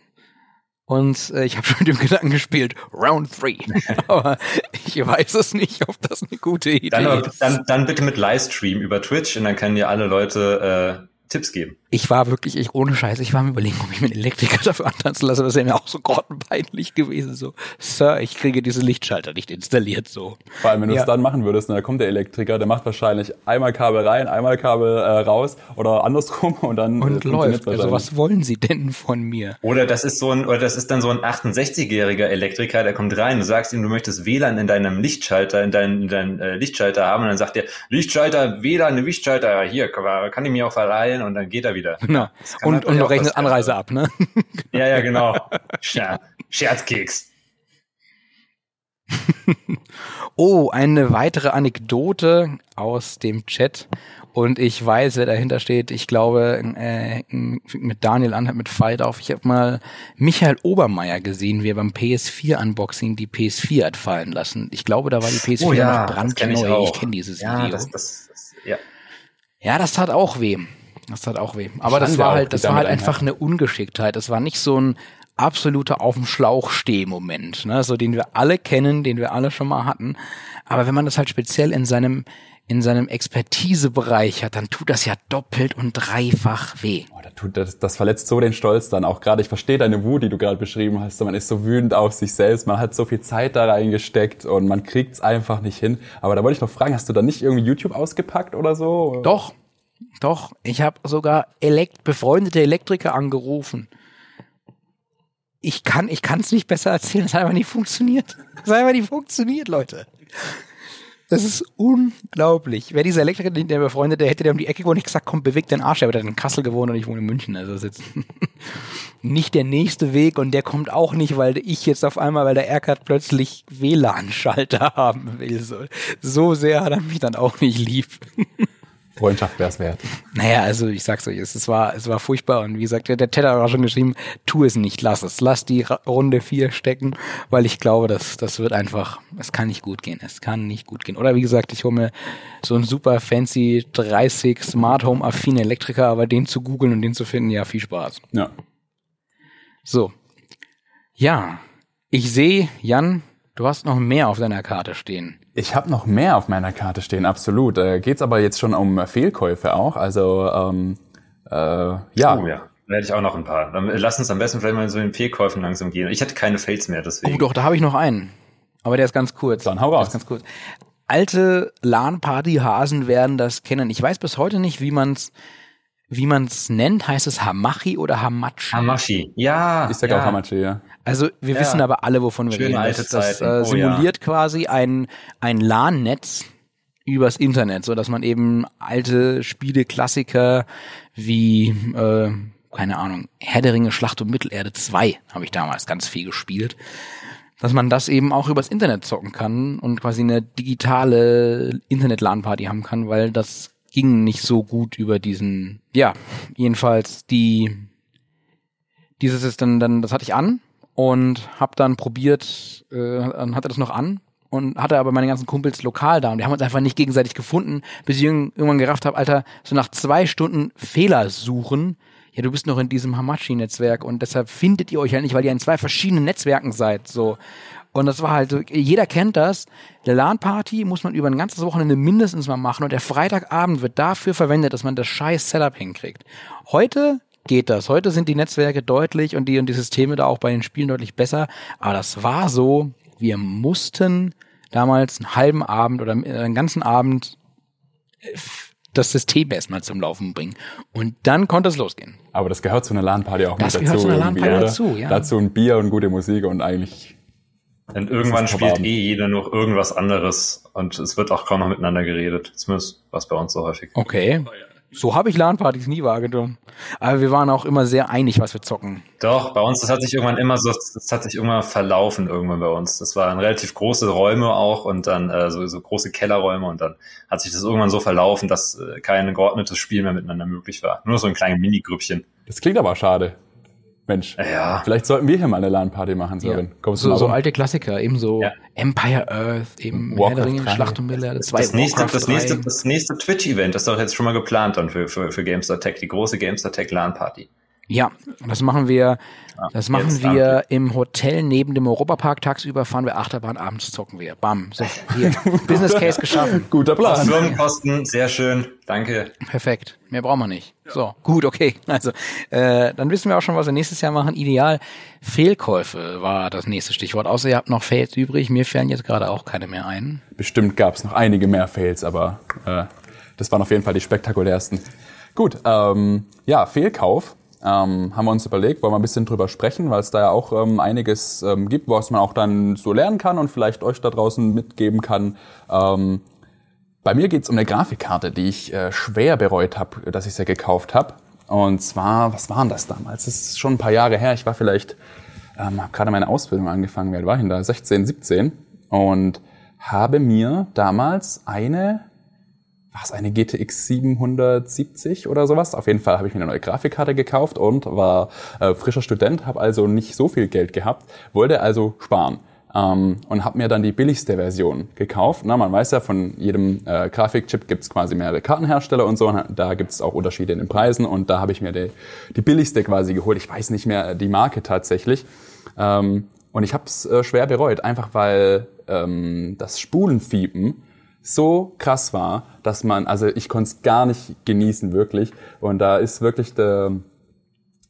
und äh, ich habe schon mit dem Gedanken gespielt, Round 3. aber ich weiß es nicht, ob das eine gute Idee dann, ist. Dann, dann bitte mit Livestream über Twitch und dann können dir alle Leute äh, Tipps geben. Ich war wirklich, ich, ohne Scheiß, ich war mir überlegen, ob ich mir einen Elektriker dafür antanzen lasse. Das wäre mir auch so grottenpeinlich gewesen. So, Sir, ich kriege diese Lichtschalter nicht installiert. So. Vor allem, wenn du es dann machen würdest, ne, dann kommt der Elektriker, der macht wahrscheinlich einmal Kabel rein, einmal Kabel äh, raus oder andersrum und dann äh, und läuft. Also was wollen Sie denn von mir? Oder das ist so ein, oder das ist dann so ein 68-jähriger Elektriker, der kommt rein, du sagst ihm, du möchtest WLAN in deinem Lichtschalter, in deinem, in deinem äh, Lichtschalter haben und dann sagt er, Lichtschalter, WLAN, Lichtschalter, hier, kann ich mir auch verleihen und dann geht er wieder. Genau. Und, und noch rechnet Anreise ab, ne? Ja, ja, genau. Scherzkeks. oh, eine weitere Anekdote aus dem Chat. Und ich weiß, wer dahinter steht. Ich glaube, äh, mit Daniel Anhalt mit Fight auf. Ich habe mal Michael Obermeier gesehen, wie er beim PS4-Unboxing die PS4 hat fallen lassen. Ich glaube, da war die PS4 oh, ja, noch brandneu. Ich, ich kenne dieses ja, Video. Das, das, das, ja. ja, das tat auch weh. Das tat auch weh. Aber das war halt, das war halt einfach eine Ungeschicktheit. Das war nicht so ein absoluter auf dem Schlauch steh Moment, ne, so den wir alle kennen, den wir alle schon mal hatten. Aber wenn man das halt speziell in seinem in seinem Expertisebereich hat, dann tut das ja doppelt und dreifach weh. Oh, das, tut, das, das verletzt so den Stolz dann auch gerade. Ich verstehe deine Wut, die du gerade beschrieben hast. Man ist so wütend auf sich selbst, man hat so viel Zeit da reingesteckt und man kriegt's einfach nicht hin. Aber da wollte ich noch fragen, hast du da nicht irgendwie YouTube ausgepackt oder so? Doch, doch, ich habe sogar elekt befreundete Elektriker angerufen. Ich kann ich kann es nicht besser erzählen, es hat einfach nicht funktioniert. Es hat einfach nicht funktioniert, Leute. Das ist unglaublich. Wer dieser Elektriker, der befreundet, der hätte der um die Ecke gewohnt, ich gesagt, komm, bewegt deinen Arsch. Er hat in Kassel gewohnt und ich wohne in München. Also das nicht der nächste Weg und der kommt auch nicht, weil ich jetzt auf einmal, weil der Erkert plötzlich WLAN-Schalter haben will. So, so sehr hat er mich dann auch nicht lieb. Freundschaft wäre es wert. Naja, also ich sag's euch, es, es, war, es war furchtbar und wie gesagt, der, hat auch schon geschrieben, tu es nicht, lass es. Lass die Runde vier stecken, weil ich glaube, das, das wird einfach, es kann nicht gut gehen. Es kann nicht gut gehen. Oder wie gesagt, ich hole mir so einen super fancy 30 Smart Home affine Elektriker, aber den zu googeln und den zu finden, ja, viel Spaß. Ja. So. Ja. Ich sehe, Jan, du hast noch mehr auf deiner Karte stehen. Ich habe noch mehr auf meiner Karte stehen, absolut. Äh, geht's aber jetzt schon um Fehlkäufe auch. Also ähm, äh, ja. Oh, ja. werde ich auch noch ein paar. Dann lass uns am besten vielleicht mal so in den Fehlkäufen langsam gehen. Ich hatte keine Fails mehr, deswegen. Oh doch, da habe ich noch einen. Aber der ist ganz kurz. Dann hau Der raus. ist ganz kurz. Alte LAN-Party-Hasen werden das kennen. Ich weiß bis heute nicht, wie man's wie man's nennt. Heißt es Hamachi oder Hamachi? Hamashi. Ja. Ich sag ja. auch Hamachi, ja. Also wir Ja. wissen aber alle, wovon wir Schöne reden. alte Das, das äh, Oh, simuliert quasi ein, ein LAN-Netz übers Internet, so dass man eben alte Spiele-Klassiker wie, äh, keine Ahnung, Herr der Ringe, Schlacht um Mittelerde 2 habe ich damals ganz viel gespielt, dass man das eben auch übers Internet zocken kann und quasi eine digitale Internet-LAN-Party haben kann, weil das ging nicht so gut über diesen, ja, jedenfalls die dieses ist dann, dann, das hatte ich an und habe dann probiert, äh, hatte das noch an und hatte aber meine ganzen Kumpels lokal da und die haben uns einfach nicht gegenseitig gefunden, bis ich irg- irgendwann gerafft habe, Alter, so nach zwei Stunden Fehler suchen, ja, du bist noch in diesem Hamachi-Netzwerk und deshalb findet ihr euch halt nicht, weil ihr in zwei verschiedenen Netzwerken seid, so. Und das war halt so, jeder kennt das. Eine LAN-Party muss man über ein ganzes Wochenende mindestens mal machen und der Freitagabend wird dafür verwendet, dass man das scheiß Setup hinkriegt. Heute geht das. Heute sind die Netzwerke deutlich und die und die Systeme da auch bei den Spielen deutlich besser. Aber das war so, wir mussten damals einen halben Abend oder einen ganzen Abend äh, das System erstmal zum Laufen bringen. Und dann konnte es losgehen. Aber das gehört zu einer LAN-Party auch Das mit gehört dazu. zu einer LAN-Party dazu, ja. Dazu ein Bier und gute Musik und eigentlich Denn irgendwann spielt eh jeder nur irgendwas anderes und es wird auch kaum noch miteinander geredet. Zumindest was bei uns so häufig. Okay. So habe ich LAN-Partys nie wahrgenommen. Aber wir waren auch immer sehr einig, was wir zocken. Doch, bei uns, das hat sich irgendwann immer so, das hat sich irgendwann verlaufen irgendwann bei uns. Das waren relativ große Räume auch und dann äh, so, so große Kellerräume und dann hat sich das irgendwann so verlaufen, dass äh, kein geordnetes Spiel mehr miteinander möglich war. Nur so ein kleines Minigrüppchen. Das klingt aber schade. Mensch, Ja. vielleicht sollten wir hier mal eine LAN-Party machen, Sören. Kommst du So, so alte Klassiker, eben so Ja. Empire Earth, eben Herr der Ringe, 3. Schlacht um Mittelerde 2, Das nächste, das nächste, 3. das nächste Twitch-Event ist doch jetzt schon mal geplant dann für, für, für Gamestar Tech, die große Gamestar Tech LAN-Party. Ja, das machen wir, das machen jetzt wir im Hotel neben dem Europapark. Tagsüber fahren wir Achterbahn, abends zocken wir. Bam. So, hier. Business Case geschaffen. Guter Plan. Firmenkosten, sehr schön, danke. Perfekt. Mehr brauchen wir nicht. So, gut, okay. Also, äh, dann wissen wir auch schon, was wir nächstes Jahr machen. Ideal. Fehlkäufe war das nächste Stichwort. Außer ihr habt noch Fails übrig. Mir fällen jetzt gerade auch keine mehr ein. Bestimmt gab es noch einige mehr Fails, aber äh, das waren auf jeden Fall die spektakulärsten. Gut, ähm, ja, Fehlkauf. Ähm, haben wir uns überlegt, wollen wir ein bisschen drüber sprechen, weil es da ja auch ähm, einiges ähm, gibt, was man auch dann so lernen kann und vielleicht euch da draußen mitgeben kann. Ähm, bei mir geht's um eine Grafikkarte, die ich äh, schwer bereut habe, dass ich sie gekauft habe. Und zwar, was waren das damals? Das ist schon ein paar Jahre her. Ich war vielleicht, ähm, habe gerade meine Ausbildung angefangen. Alt war ich denn da? 16, 17. Und habe mir damals eine, was eine GTX 770 oder sowas. Auf jeden Fall habe ich mir eine neue Grafikkarte gekauft und war äh, frischer Student, habe also nicht so viel Geld gehabt, wollte also sparen. Ähm, und habe mir dann die billigste Version gekauft. Na, man weiß ja, von jedem äh, Grafikchip gibt's quasi mehrere Kartenhersteller und so. Und da gibt's auch Unterschiede in den Preisen. Und da habe ich mir die, die billigste quasi geholt. Ich weiß nicht mehr die Marke tatsächlich. Ähm, und ich habe es äh, schwer bereut, einfach weil ähm, das Spulenfiepen so krass war, dass man, also ich konnte es gar nicht genießen, wirklich. Und da ist wirklich der,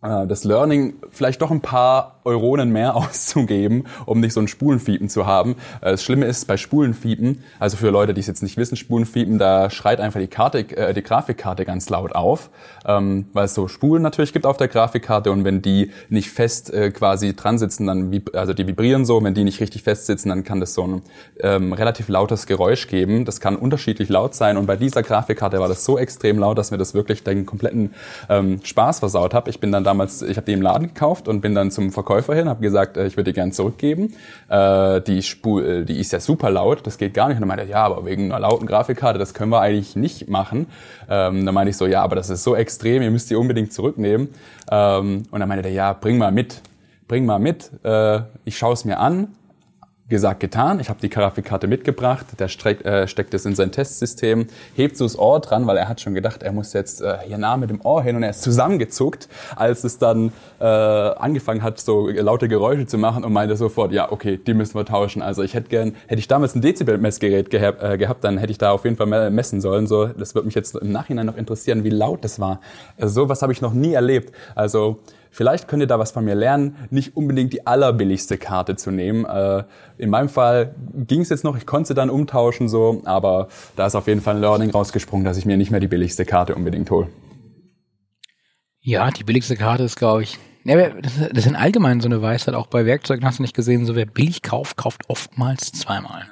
äh, das Learning, vielleicht doch ein paar Euronen mehr auszugeben, um nicht so ein Spulenfiepen zu haben. Äh, Das Schlimme ist bei Spulenfiepen, also für Leute, die es jetzt nicht wissen, Spulenfiepen, da schreit einfach die Karte, äh, die Grafikkarte ganz laut auf, ähm, weil es so Spulen natürlich gibt auf der Grafikkarte und wenn die nicht fest äh, quasi dran sitzen, dann also die vibrieren so, wenn die nicht richtig fest sitzen, dann kann das so ein ähm, relativ lautes Geräusch geben. Das kann unterschiedlich laut sein und bei dieser Grafikkarte war das so extrem laut, dass mir das wirklich den kompletten ähm, Spaß versaut hat. Ich bin dann damals, ich habe die im Laden gekauft und bin dann zum Verkäufer hin, habe gesagt, äh, ich würde die gerne zurückgeben. Äh, die Spur, äh, die ist ja super laut, das geht gar nicht. Und dann meinte ja, aber wegen einer lauten Grafikkarte, das können wir eigentlich nicht machen. Ähm, dann meinte ich so, ja, aber das ist so extrem, ihr müsst die unbedingt zurücknehmen. Ähm, und dann meinte er, ja, bring mal mit, bring mal mit, ich schaue es mir an. Gesagt, getan. Ich habe die Grafikkarte mitgebracht. Der streck, äh, steckt es in sein Testsystem, hebt so das Ohr dran, weil er hat schon gedacht, er muss jetzt äh, hier nah mit dem Ohr hin und er ist zusammengezuckt, als es dann äh, angefangen hat, so laute Geräusche zu machen und meinte sofort, ja, okay, die müssen wir tauschen. Also ich hätte gern, hätte ich damals ein Dezibel-Messgerät gehabt, äh, gehabt, dann hätte ich da auf jeden Fall messen sollen. So, das wird mich jetzt im Nachhinein noch interessieren, wie laut das war. Also, sowas habe ich noch nie erlebt. Also Vielleicht könnt ihr da was von mir lernen, nicht unbedingt die allerbilligste Karte zu nehmen. Äh, in meinem Fall ging es jetzt noch, ich konnte sie dann umtauschen so, aber da ist auf jeden Fall ein Learning rausgesprungen, dass ich mir nicht mehr die billigste Karte unbedingt hole. Ja, die billigste Karte ist, glaube ich, ja, das ist in allgemein so eine Weisheit, auch bei Werkzeugen hast du nicht gesehen, so wer billig kauft, kauft oftmals zweimal.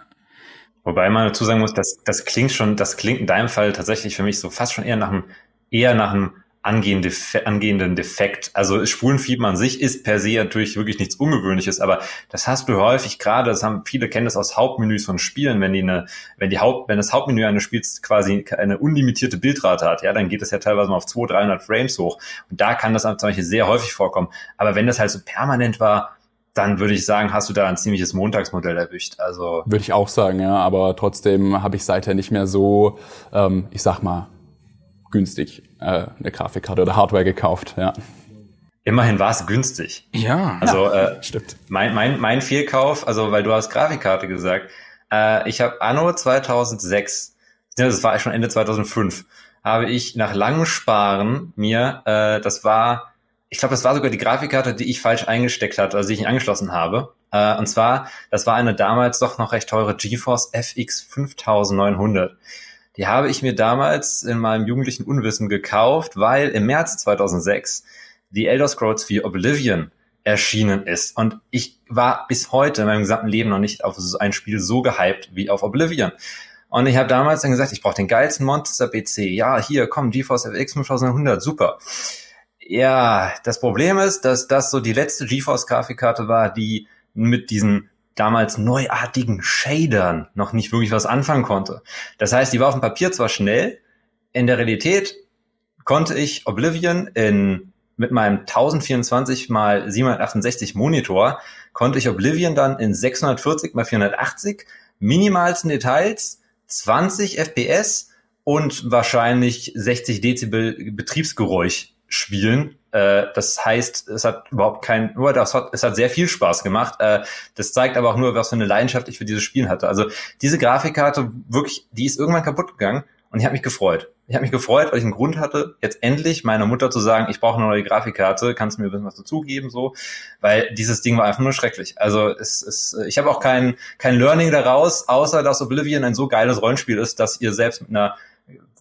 Wobei man dazu sagen muss, das, das klingt schon, das klingt in deinem Fall tatsächlich für mich so fast schon eher nach einem, eher nach einem angehende, angehenden Defekt. Also Spulenfieber an sich ist per se natürlich wirklich nichts Ungewöhnliches, aber das hast du häufig gerade, das haben viele kennen das aus Hauptmenüs von Spielen, wenn die eine, wenn die Haupt, wenn das Hauptmenü eines Spiels quasi eine unlimitierte Bildrate hat, ja, dann geht das ja teilweise mal auf 200, 300 Frames hoch. Und da kann das zum Beispiel sehr häufig vorkommen. Aber wenn das halt so permanent war, dann würde ich sagen, hast du da ein ziemliches Montagsmodell erwischt. Also würde ich auch sagen, ja. Aber trotzdem habe ich seither nicht mehr so, ähm, ich sag mal, günstig äh, eine Grafikkarte oder Hardware gekauft, ja. Immerhin war es günstig. Ja. Also äh, stimmt. Mein, mein, mein Fehlkauf, also weil du hast Grafikkarte gesagt, äh, ich habe Anno 2006, das war schon Ende 2005, habe ich nach langem Sparen mir, äh, das war, ich glaube, das war sogar die Grafikkarte, die ich falsch eingesteckt hatte, also die ich nicht angeschlossen habe. Äh, und zwar, das war eine damals doch noch recht teure GeForce FX 5900. Die habe ich mir damals in meinem jugendlichen Unwissen gekauft, weil im März 2006 die Elder Scrolls 4 Oblivion erschienen ist. Und ich war bis heute in meinem gesamten Leben noch nicht auf ein Spiel so gehypt wie auf Oblivion. Und ich habe damals dann gesagt, ich brauche den geilsten Monster PC. Ja, hier, komm, GeForce FX 5100, super. Ja, das Problem ist, dass das so die letzte GeForce Grafikkarte war, die mit diesen damals neuartigen Shadern noch nicht wirklich was anfangen konnte. Das heißt, die war auf dem Papier zwar schnell, in der Realität konnte ich Oblivion in, mit meinem 1024 mal 768 Monitor, konnte ich Oblivion dann in 640 mal 480 minimalsten Details, 20 FPS und wahrscheinlich 60 Dezibel Betriebsgeräusch spielen äh, das heißt, es hat überhaupt kein, nur das hat, es hat sehr viel Spaß gemacht. Äh, das zeigt aber auch nur, was für eine Leidenschaft ich für dieses Spiel hatte. Also diese Grafikkarte wirklich, die ist irgendwann kaputt gegangen und ich habe mich gefreut. Ich habe mich gefreut, weil ich einen Grund hatte, jetzt endlich meiner Mutter zu sagen, ich brauche eine neue Grafikkarte, kannst du mir ein bisschen was dazugeben, so, weil dieses Ding war einfach nur schrecklich. Also es, es, ich habe auch kein, kein Learning daraus, außer dass Oblivion ein so geiles Rollenspiel ist, dass ihr selbst mit einer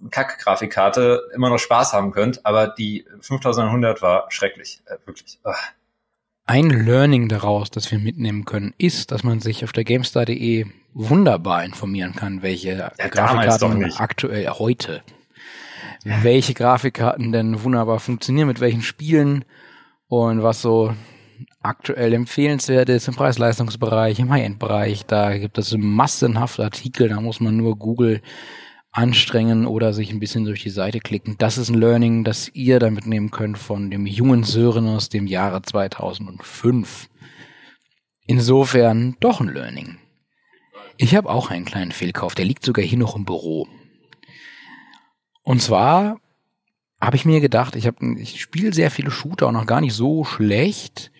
Kack-Grafikkarte immer noch Spaß haben könnt, aber die 5100 war schrecklich, äh, wirklich. Ugh. Ein Learning daraus, das wir mitnehmen können, ist, dass man sich auf der GameStar.de wunderbar informieren kann, welche ja, Grafikkarten aktuell heute, ja. welche Grafikkarten denn wunderbar funktionieren, mit welchen Spielen und was so aktuell empfehlenswert ist im Preis-Leistungsbereich, im High-End-Bereich. Da gibt es massenhaft Artikel, da muss man nur Google anstrengen oder sich ein bisschen durch die Seite klicken. Das ist ein Learning, das ihr da mitnehmen könnt von dem jungen Sören aus dem Jahre 2005. Insofern doch ein Learning. Ich habe auch einen kleinen Fehlkauf, der liegt sogar hier noch im Büro. Und zwar habe ich mir gedacht, ich, ich spiele sehr viele Shooter und noch gar nicht so schlecht.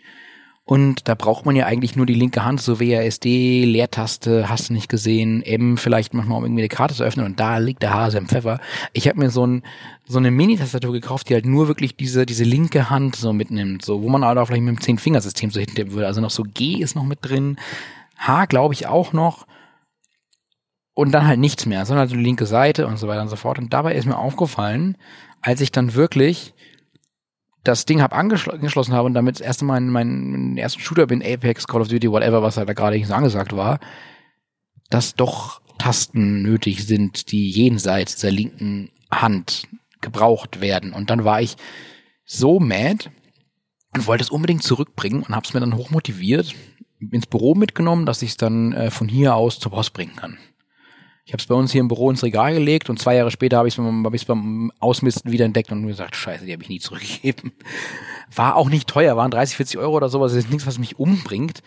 Und da braucht man ja eigentlich nur die linke Hand, so WASD, Leertaste, hast du nicht gesehen, M vielleicht manchmal, um irgendwie eine Karte zu öffnen und da liegt der Hase im Pfeffer. Ich habe mir so, ein, so eine Mini-Tastatur gekauft, die halt nur wirklich diese, diese linke Hand so mitnimmt, so wo man halt auch vielleicht mit dem Zehn-Fingersystem so hinter würde. Also noch so G ist noch mit drin, H glaube ich auch noch und dann halt nichts mehr, sondern halt die linke Seite und so weiter und so fort. Und dabei ist mir aufgefallen, als ich dann wirklich das Ding hab angeschlossen habe und damit das erste Mal in meinen ersten Shooter bin, Apex, Call of Duty, whatever, was halt da gerade so angesagt war, dass doch Tasten nötig sind, die jenseits der linken Hand gebraucht werden. Und dann war ich so mad und wollte es unbedingt zurückbringen und habe es mir dann hochmotiviert ins Büro mitgenommen, dass ich es dann äh, von hier aus zur Post bringen kann. Ich habe es bei uns hier im Büro ins Regal gelegt und zwei Jahre später habe ich es hab beim Ausmisten wieder entdeckt und gesagt, scheiße, die habe ich nie zurückgegeben. War auch nicht teuer, waren 30, 40 Euro oder sowas, das ist nichts, was mich umbringt.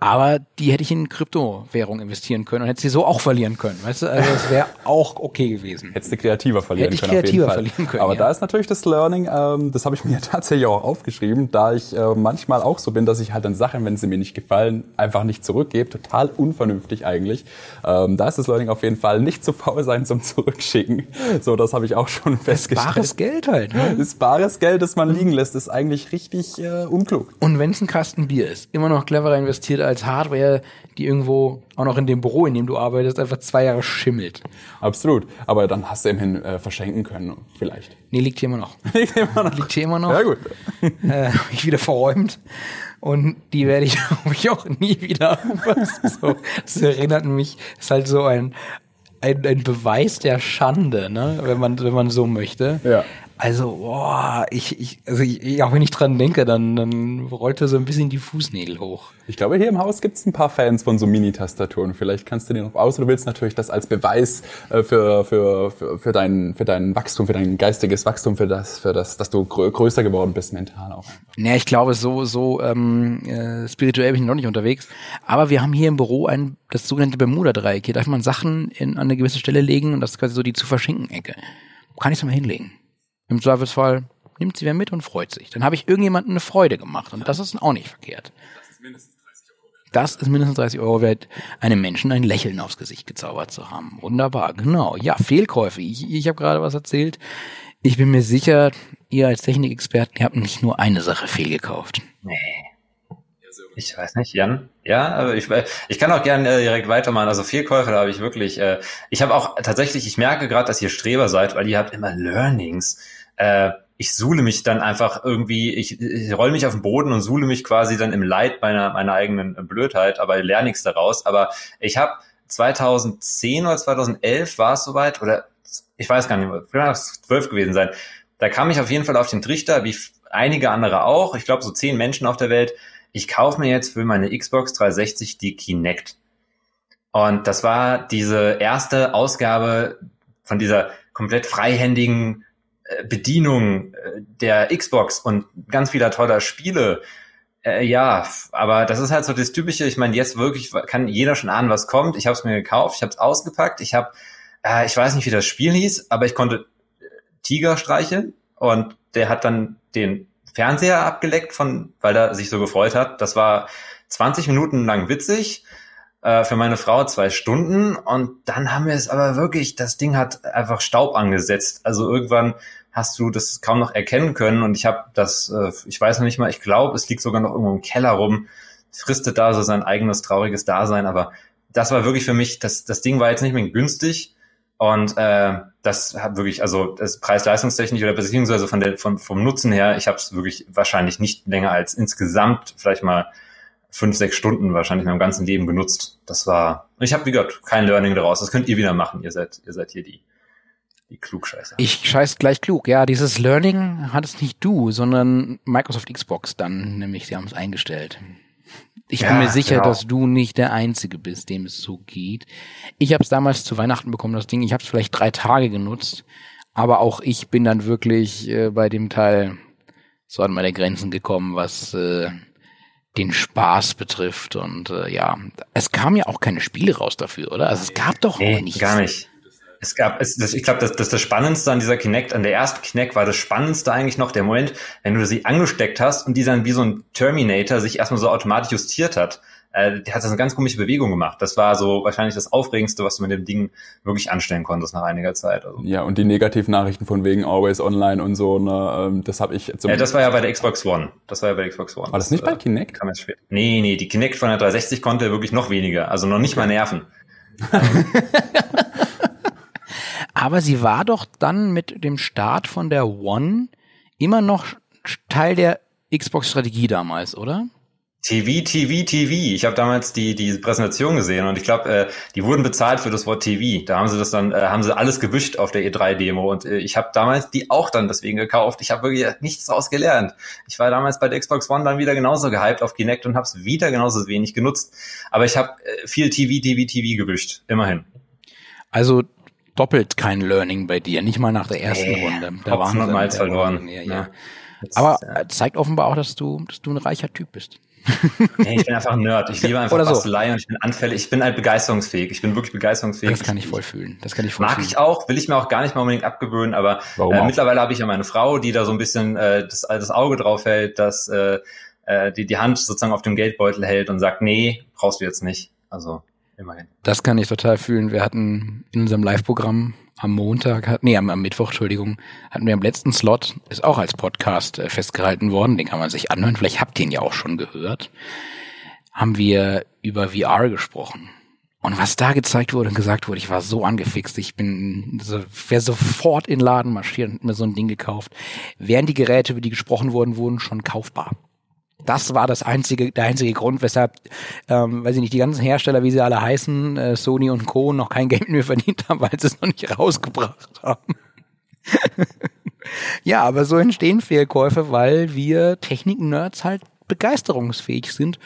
Aber die hätte ich in Kryptowährung investieren können und hätte sie so auch verlieren können. Weißt du, also das wäre auch okay gewesen. Hättest du kreativer verlieren Hätte ich können. auf jeden kreativer verlieren können, Aber ja. da ist natürlich das Learning, ähm, das habe ich mir tatsächlich auch aufgeschrieben, da ich äh, manchmal auch so bin, dass ich halt dann Sachen, wenn sie mir nicht gefallen, einfach nicht zurückgebe. Total unvernünftig eigentlich. Ähm, da ist das Learning auf jeden Fall nicht zu faul sein zum Zurückschicken. So, das habe ich auch schon festgestellt. Bares Geld halt. Ne? Das bares Geld, das man liegen lässt, ist eigentlich richtig äh, unklug. Und wenn es ein Kasten Bier ist, immer noch cleverer investiert als Hardware, die irgendwo auch noch in dem Büro, in dem du arbeitest, einfach zwei Jahre schimmelt. Absolut. Aber dann hast du immerhin äh, verschenken können, vielleicht. Nee, liegt hier immer noch. Liegt immer noch. Liegt hier immer noch. Ja gut. äh, hab ich wieder verräumt. Und die werde ich, glaube ich, auch nie wieder. so, das erinnert mich, ist halt so ein, ein, ein Beweis der Schande, ne? wenn, man, wenn man so möchte. Ja. Also, boah, ich, ich, also ich, auch wenn ich dran denke, dann, dann rollt er so ein bisschen die Fußnägel hoch. Ich glaube, hier im Haus gibt es ein paar Fans von so Mini-Tastaturen. Vielleicht kannst du dir noch aus. Du willst natürlich das als Beweis äh, für, für, für, für, dein, für dein Wachstum, für dein geistiges Wachstum, für das, für das, dass du grö größer geworden bist mental auch. Naja, ich glaube, so, so ähm, äh, spirituell bin ich noch nicht unterwegs. Aber wir haben hier im Büro ein, das sogenannte Bermuda-Dreieck. Hier darf man Sachen in, an eine gewisse Stelle legen und das ist quasi so die zu verschinken Ecke. Kann ich es mal hinlegen. Im Zweifelsfall nimmt sie wer mit und freut sich. Dann habe ich irgendjemandem eine Freude gemacht und das ist auch nicht verkehrt. Das ist mindestens 30 Euro wert, einem Menschen ein Lächeln aufs Gesicht gezaubert zu haben. Wunderbar, genau. Ja, Fehlkäufe. Ich, ich habe gerade was erzählt. Ich bin mir sicher, ihr als Technikexperten, ihr habt nicht nur eine Sache fehlgekauft. Ich weiß nicht, Jan. Ja, aber ich, ich kann auch gerne äh, direkt weitermachen. Also Fehlkäufe, da habe ich wirklich, äh, ich habe auch tatsächlich, ich merke gerade, dass ihr Streber seid, weil ihr habt immer Learnings. Äh, ich suhle mich dann einfach irgendwie, ich, ich roll mich auf den Boden und suhle mich quasi dann im Leid meiner, meiner eigenen Blödheit, aber lerne nichts daraus. Aber ich habe 2010 oder 2011 war es soweit, oder ich weiß gar nicht vielleicht es 12 gewesen sein. Da kam ich auf jeden Fall auf den Trichter, wie einige andere auch. Ich glaube, so zehn Menschen auf der Welt. Ich kaufe mir jetzt für meine Xbox 360 die Kinect. Und das war diese erste Ausgabe von dieser komplett freihändigen äh, Bedienung äh, der Xbox und ganz vieler toller Spiele. Äh, ja, aber das ist halt so das Typische. Ich meine, jetzt wirklich kann jeder schon ahnen, was kommt. Ich habe es mir gekauft, ich habe es ausgepackt, ich habe, äh, ich weiß nicht, wie das Spiel hieß, aber ich konnte Tiger streicheln und der hat dann den Fernseher abgeleckt von, weil er sich so gefreut hat. Das war 20 Minuten lang witzig. Äh, für meine Frau zwei Stunden und dann haben wir es aber wirklich, das Ding hat einfach Staub angesetzt. Also irgendwann hast du das kaum noch erkennen können und ich habe das, äh, ich weiß noch nicht mal, ich glaube, es liegt sogar noch irgendwo im Keller rum, fristet da so sein eigenes trauriges Dasein, aber das war wirklich für mich, das, das Ding war jetzt nicht mehr günstig und äh, das hat wirklich, also das Preis-Leistungstechnisch oder beziehungsweise von der, von, vom Nutzen her, ich habe es wirklich wahrscheinlich nicht länger als insgesamt vielleicht mal fünf, sechs Stunden wahrscheinlich in meinem ganzen Leben genutzt. Das war, ich habe wie gesagt kein Learning daraus. Das könnt ihr wieder machen. Ihr seid, ihr seid hier die, die Klugscheißer. Ich scheiß gleich klug. Ja, dieses Learning hat es nicht du, sondern Microsoft Xbox dann, nämlich sie haben es eingestellt. Ich bin Ja, mir sicher, genau. dass du nicht der Einzige bist, dem es so geht. Ich habe es damals zu Weihnachten bekommen, das Ding. Ich habe es vielleicht drei Tage genutzt, aber auch ich bin dann wirklich äh, bei dem Teil so an meine Grenzen gekommen, was äh, den Spaß betrifft. Und äh, ja, es kam ja auch keine Spiele raus dafür, oder? Also es gab doch Nee, nichts. gar nicht. Es gab, es, das, ich glaube, das, das, das Spannendste an dieser Kinect, an der ersten Kinect war das Spannendste eigentlich noch der Moment, wenn du sie angesteckt hast und die dann wie so ein Terminator sich erstmal so automatisch justiert hat. Äh, der hat das eine ganz komische Bewegung gemacht. Das war so wahrscheinlich das Aufregendste, was du mit dem Ding wirklich anstellen konntest nach einiger Zeit. Also. Ja, und die Negativnachrichten von wegen Always Online und so, ne, ähm, das habe ich zum Ja, das war ja bei der Xbox One. Das war ja bei der Xbox One. War das nicht bei äh, Kinect? Kam jetzt später. Nee, nee, die Kinect von der 360 konnte wirklich noch weniger. Also noch nicht mal nerven. Aber sie war doch dann mit dem Start von der One immer noch Teil der Xbox-Strategie damals, oder? TV, TV, TV. Ich habe damals die die Präsentation gesehen und ich glaube, äh, die wurden bezahlt für das Wort TV. Da haben sie das dann, äh, haben sie alles gewischt auf der E3-Demo und äh, ich habe damals die auch dann deswegen gekauft. Ich habe wirklich nichts daraus gelernt. Ich war damals bei der Xbox One dann wieder genauso gehypt auf Kinect und habe es wieder genauso wenig genutzt. Aber ich habe äh, viel TV, TV, TV gewischt, immerhin. Also doppelt kein Learning bei dir, nicht mal nach der ersten Nee, Runde. Und Malz der verloren. Ja, ja. Ja. Jetzt, Aber äh, äh, zeigt offenbar auch, dass du, dass du ein reicher Typ bist. nee, ich bin einfach ein Nerd. Ich liebe einfach Oder so. Bastelei und ich bin anfällig. Ich bin halt begeisterungsfähig. Ich bin wirklich begeisterungsfähig. Das kann ich voll fühlen. Das kann ich voll Mag fühlen. ich auch, will ich mir auch gar nicht mal unbedingt abgewöhnen, aber äh, mittlerweile habe ich ja meine Frau, die da so ein bisschen äh, das, das Auge drauf hält, dass äh, äh, die die Hand sozusagen auf dem Geldbeutel hält und sagt, nee, brauchst du jetzt nicht. Also immerhin. Das kann ich total fühlen. Wir hatten in unserem Live-Programm am Montag, nee, am, am Mittwoch, Entschuldigung, hatten wir im letzten Slot, ist auch als Podcast äh, festgehalten worden, den kann man sich anhören, vielleicht habt ihr ihn ja auch schon gehört, haben wir über VR gesprochen. Und was da gezeigt wurde und gesagt wurde, ich war so angefixt, ich bin, so, wäre sofort in den Laden marschiert und mir so ein Ding gekauft. Wären die Geräte, über die gesprochen wurden, wurden schon kaufbar. Das war das einzige, der einzige Grund, weshalb, ähm, weiß ich nicht, die ganzen Hersteller, wie sie alle heißen, äh, Sony und Co. noch kein Geld mehr verdient haben, weil sie es noch nicht rausgebracht haben. ja, aber so entstehen Fehlkäufe, weil wir Technik-Nerds halt begeisterungsfähig sind.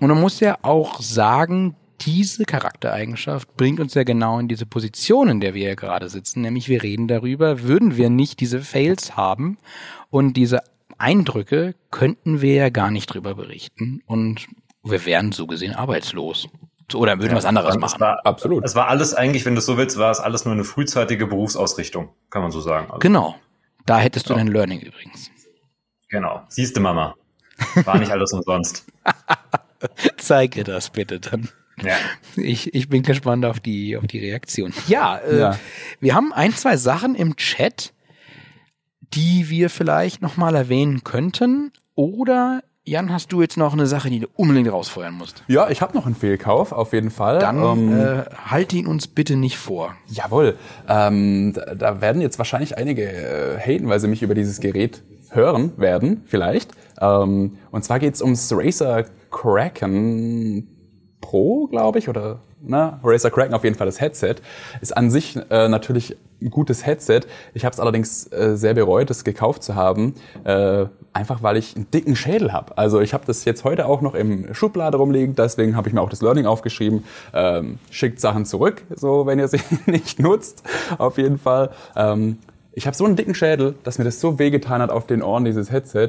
Und man muss ja auch sagen, diese Charaktereigenschaft bringt uns ja genau in diese Position, in der wir ja gerade sitzen, nämlich wir reden darüber, würden wir nicht diese Fails haben und diese Eindrücke, könnten wir ja gar nicht drüber berichten und wir wären so gesehen arbeitslos. Oder würden was anderes Es machen. war, Absolut. es war alles eigentlich, wenn du es so willst, war es alles nur eine frühzeitige Berufsausrichtung, kann man so sagen. Also, Genau. Da hättest du dein Learning übrigens. Genau. Siehste, Mama. War nicht alles umsonst. Zeige das bitte dann. Ja. Ich, ich bin gespannt auf die, auf die Reaktion. Ja, äh, Ja. wir haben ein, zwei Sachen im Chat, die wir vielleicht nochmal erwähnen könnten. Oder, Jan, hast du jetzt noch eine Sache, die du unbedingt rausfeuern musst? Ja, ich habe noch einen Fehlkauf, auf jeden Fall. Dann Ähm, äh, halt ihn uns bitte nicht vor. Jawohl. Ähm, da, da werden jetzt wahrscheinlich einige äh, haten, weil sie mich über dieses Gerät hören werden, vielleicht. Ähm, und zwar geht's ums Razer Kraken Pro, glaube ich, oder ne? Razer Kraken auf jeden Fall das Headset. Ist an sich äh, natürlich ein gutes Headset. Ich habe es allerdings äh, sehr bereut, es gekauft zu haben, äh, einfach weil ich einen dicken Schädel habe. Also ich habe das jetzt heute auch noch im Schublade rumliegen, deswegen habe ich mir auch das Learning aufgeschrieben. Ähm, schickt Sachen zurück, so wenn ihr sie nicht nutzt, auf jeden Fall. Ähm, ich habe so einen dicken Schädel, dass mir das so wehgetan hat auf den Ohren, dieses Headset.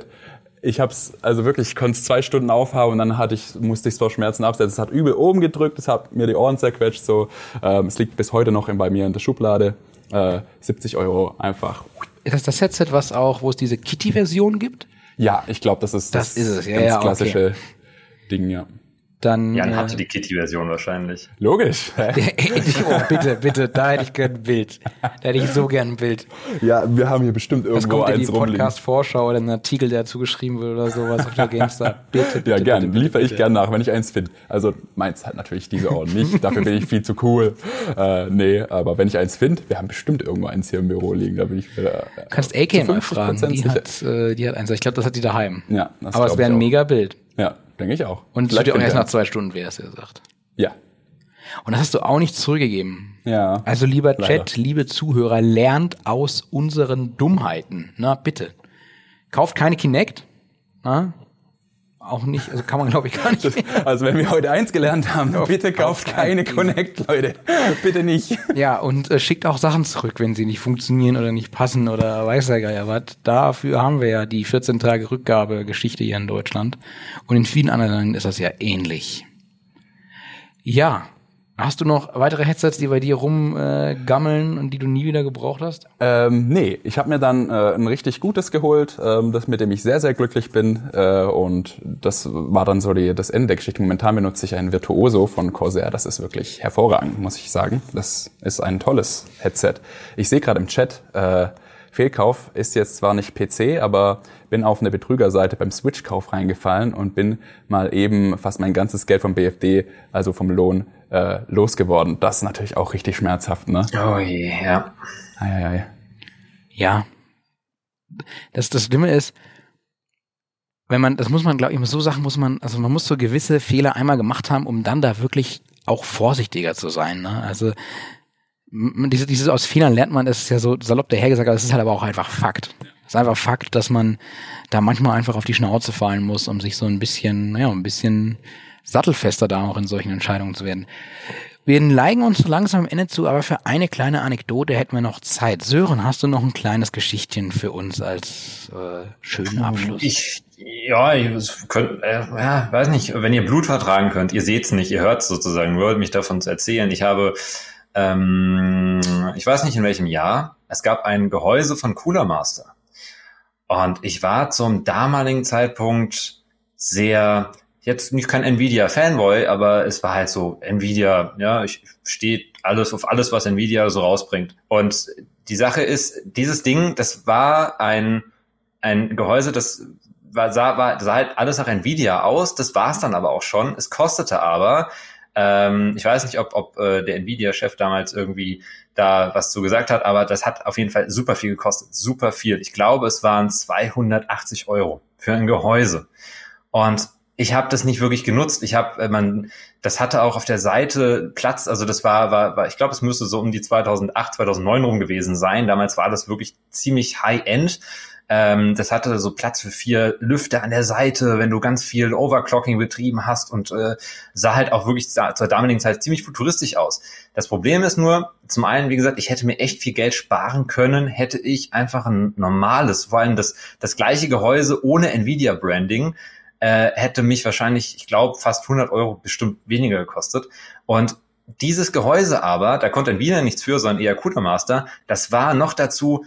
Ich hab's, also wirklich, ich konnte es zwei Stunden aufhaben und dann hatte ich, musste ich es vor Schmerzen absetzen. Es hat übel oben gedrückt, es hat mir die Ohren zerquetscht. So, ähm, es liegt bis heute noch in, bei mir in der Schublade. Äh, 70 Euro einfach. Ist das das Headset, was auch, wo es diese Kitty-Version gibt? Ja, ich glaube, das ist Das ist es, ja, ganz ja, okay. klassische Ding, ja. Dann. Jan äh, hatte die Kitty-Version wahrscheinlich. Logisch. oh, bitte, bitte, da hätte ich gern ein Bild. Da hätte ich so gern ein Bild. ja, wir haben hier bestimmt Das irgendwo kommt in die eins rumliegen. Podcast-Vorschau oder ein Artikel, der dazu geschrieben wird oder sowas auf der GameStar. Bitte, bitte, Ja, gern. bitte, bitte, Liefere ich bitte. gern nach, wenn ich eins finde. Also meins halt natürlich diese Ohren nicht. Dafür bin ich viel zu cool. Äh, nee, aber wenn ich eins finde, wir haben bestimmt irgendwo eins hier im Büro liegen. Da bin ich wieder. Du kannst AK mal 50% fragen. Die sicher. hat, äh, die hat eins. Ich glaube, das hat die daheim. Ja, das Aber es wäre ein mega Bild. Ja, denke ich auch. Und Vielleicht auch erst nach er- zwei Stunden wäre es, er sagt. Ja. Und das hast du auch nicht zurückgegeben. Ja. Also lieber Leider. Chat, liebe Zuhörer, lernt aus unseren Dummheiten. Na, bitte. Kauft keine Kinect. Na? Auch nicht, also kann man glaube ich gar nicht. Also wenn wir heute eins gelernt haben, bitte kauft keine kein- Connect, Leute. Bitte nicht. Ja, und äh, schickt auch Sachen zurück, wenn sie nicht funktionieren oder nicht passen oder weiß der Geier was. Dafür haben wir ja die 14 Tage Rückgabegeschichte hier in Deutschland. Und in vielen anderen Ländern ist das ja ähnlich. Ja. Hast du noch weitere Headsets, die bei dir rumgammeln äh, und die du nie wieder gebraucht hast? Ähm, nee, ich habe mir dann äh, ein richtig gutes geholt, ähm, das mit dem ich sehr, sehr glücklich bin. Äh, und das war dann so die, das Ende der Geschichte. Momentan benutze ich ein Virtuoso von Corsair. Das ist wirklich hervorragend, muss ich sagen. Das ist ein tolles Headset. Ich sehe gerade im Chat, äh, Fehlkauf ist jetzt zwar nicht PC, aber bin auf eine Betrügerseite beim Switch-Kauf reingefallen und bin mal eben fast mein ganzes Geld vom BFD, also vom Lohn, äh, losgeworden. Das ist natürlich auch richtig schmerzhaft, ne? Oh je, ja. Ei, ei, ei. Ja. Das, das Schlimme ist, wenn man, das muss man, glaube ich, so Sachen muss man, also man muss so gewisse Fehler einmal gemacht haben, um dann da wirklich auch vorsichtiger zu sein. Ne? Also m- diese, dieses aus Fehlern lernt man, das ist ja so salopp dahergesagt, aber es ist halt aber auch einfach Fakt. Es ist einfach Fakt, dass man da manchmal einfach auf die Schnauze fallen muss, um sich so ein bisschen, naja, ein bisschen sattelfester da auch in solchen Entscheidungen zu werden. Wir neigen uns so langsam am Ende zu, aber für eine kleine Anekdote hätten wir noch Zeit. Sören, hast du noch ein kleines Geschichtchen für uns als äh, schönen Abschluss? Ich, Ja, ich könnt, äh, ja, weiß nicht, wenn ihr Blut vertragen könnt, ihr seht's nicht, ihr hört's sozusagen, nur mich davon zu erzählen. Ich habe, ähm, ich weiß nicht in welchem Jahr, es gab ein Gehäuse von Cooler Master. Und ich war zum damaligen Zeitpunkt sehr, jetzt nicht kein Nvidia-Fanboy, aber es war halt so, Nvidia, ja, ich stehe alles auf alles, was Nvidia so rausbringt. Und die Sache ist, dieses Ding, das war ein, ein Gehäuse, das war, sah, war, sah halt alles nach Nvidia aus, das war es dann aber auch schon. Es kostete aber, ähm, ich weiß nicht, ob, ob äh, der Nvidia-Chef damals irgendwie da was zu gesagt hat, aber das hat auf jeden Fall super viel gekostet, super viel. Ich glaube, es waren 280 Euro für ein Gehäuse. Und ich habe das nicht wirklich genutzt. Ich habe, äh, man, das hatte auch auf der Seite Platz. Also das war, war, war ich glaube, es müsste so um die 2008, 2009 rum gewesen sein. Damals war das wirklich ziemlich High-End. Ähm, das hatte so Platz für vier Lüfter an der Seite, wenn du ganz viel Overclocking betrieben hast und äh, sah halt auch wirklich zur damaligen Zeit ziemlich futuristisch aus. Das Problem ist nur, zum einen, wie gesagt, ich hätte mir echt viel Geld sparen können, hätte ich einfach ein normales, vor allem das, das gleiche Gehäuse ohne Nvidia Branding, äh, hätte mich wahrscheinlich, ich glaube, fast 100 Euro bestimmt weniger gekostet. Und dieses Gehäuse aber, da konnte Nvidia nichts für, sondern eher Cooler Master, das war noch dazu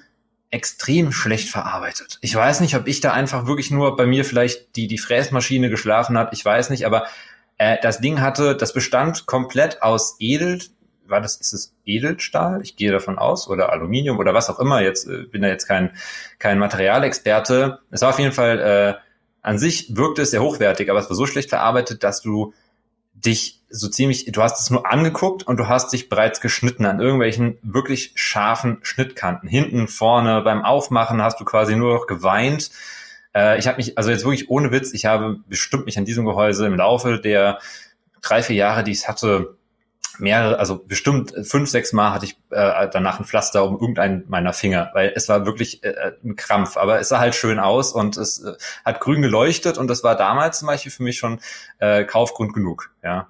extrem schlecht verarbeitet. Ich weiß nicht, ob ich da einfach wirklich nur bei mir vielleicht die, die Fräsmaschine geschlafen hat. Ich weiß nicht, aber äh, das Ding hatte, das bestand komplett aus Edel, war das, ist es Edelstahl? Ich gehe davon aus, oder Aluminium oder was auch immer. Jetzt äh, bin da jetzt kein, kein Materialexperte. Es war auf jeden Fall, äh, an sich wirkte es sehr hochwertig, aber es war so schlecht verarbeitet, dass du dich so ziemlich, du hast es nur angeguckt und du hast dich bereits geschnitten an irgendwelchen wirklich scharfen Schnittkanten. Hinten, vorne, beim Aufmachen hast du quasi nur noch geweint. Äh, ich habe mich, also jetzt wirklich ohne Witz, ich habe bestimmt mich an diesem Gehäuse im Laufe der drei, vier Jahre, die ich hatte, mehrere, also bestimmt fünf, sechs Mal hatte ich äh, danach ein Pflaster um irgendeinen meiner Finger, weil es war wirklich äh, ein Krampf, aber es sah halt schön aus und es äh, hat grün geleuchtet und das war damals zum Beispiel für mich schon äh, Kaufgrund genug, ja.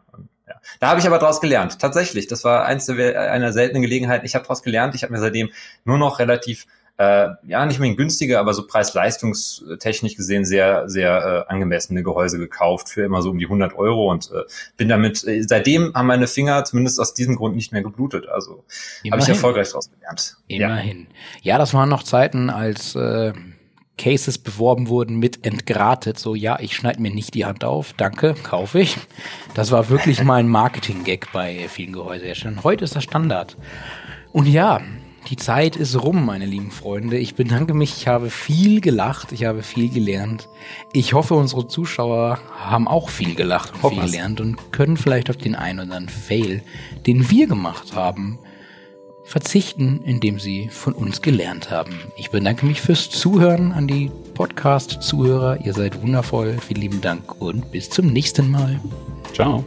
Ja. Da habe ich aber daraus gelernt, tatsächlich. Das war eins der, einer seltenen Gelegenheiten. Ich habe daraus gelernt. Ich habe mir seitdem nur noch relativ äh, ja, nicht mehr günstiger, aber so preis-leistungstechnisch gesehen sehr, sehr äh, angemessene Gehäuse gekauft für immer so um die 100 Euro und äh, bin damit, äh, seitdem haben meine Finger zumindest aus diesem Grund nicht mehr geblutet. Also habe ich erfolgreich daraus gelernt. Immerhin. Ja. ja, das waren noch Zeiten, als äh, Cases beworben wurden mit entgratet. So, ja, ich schneide mir nicht die Hand auf, danke, kaufe ich. Das war wirklich mal ein Marketing-Gag bei vielen Gehäuseherstellern. Heute ist das Standard. Und ja, die Zeit ist rum, meine lieben Freunde. Ich bedanke mich. Ich habe viel gelacht. Ich habe viel gelernt. Ich hoffe, unsere Zuschauer haben auch viel gelacht und viel gelernt und können vielleicht auf den einen oder anderen Fail, den wir gemacht haben, verzichten, indem sie von uns gelernt haben. Ich bedanke mich fürs Zuhören an die Podcast-Zuhörer. Ihr seid wundervoll. Vielen lieben Dank und bis zum nächsten Mal. Ciao.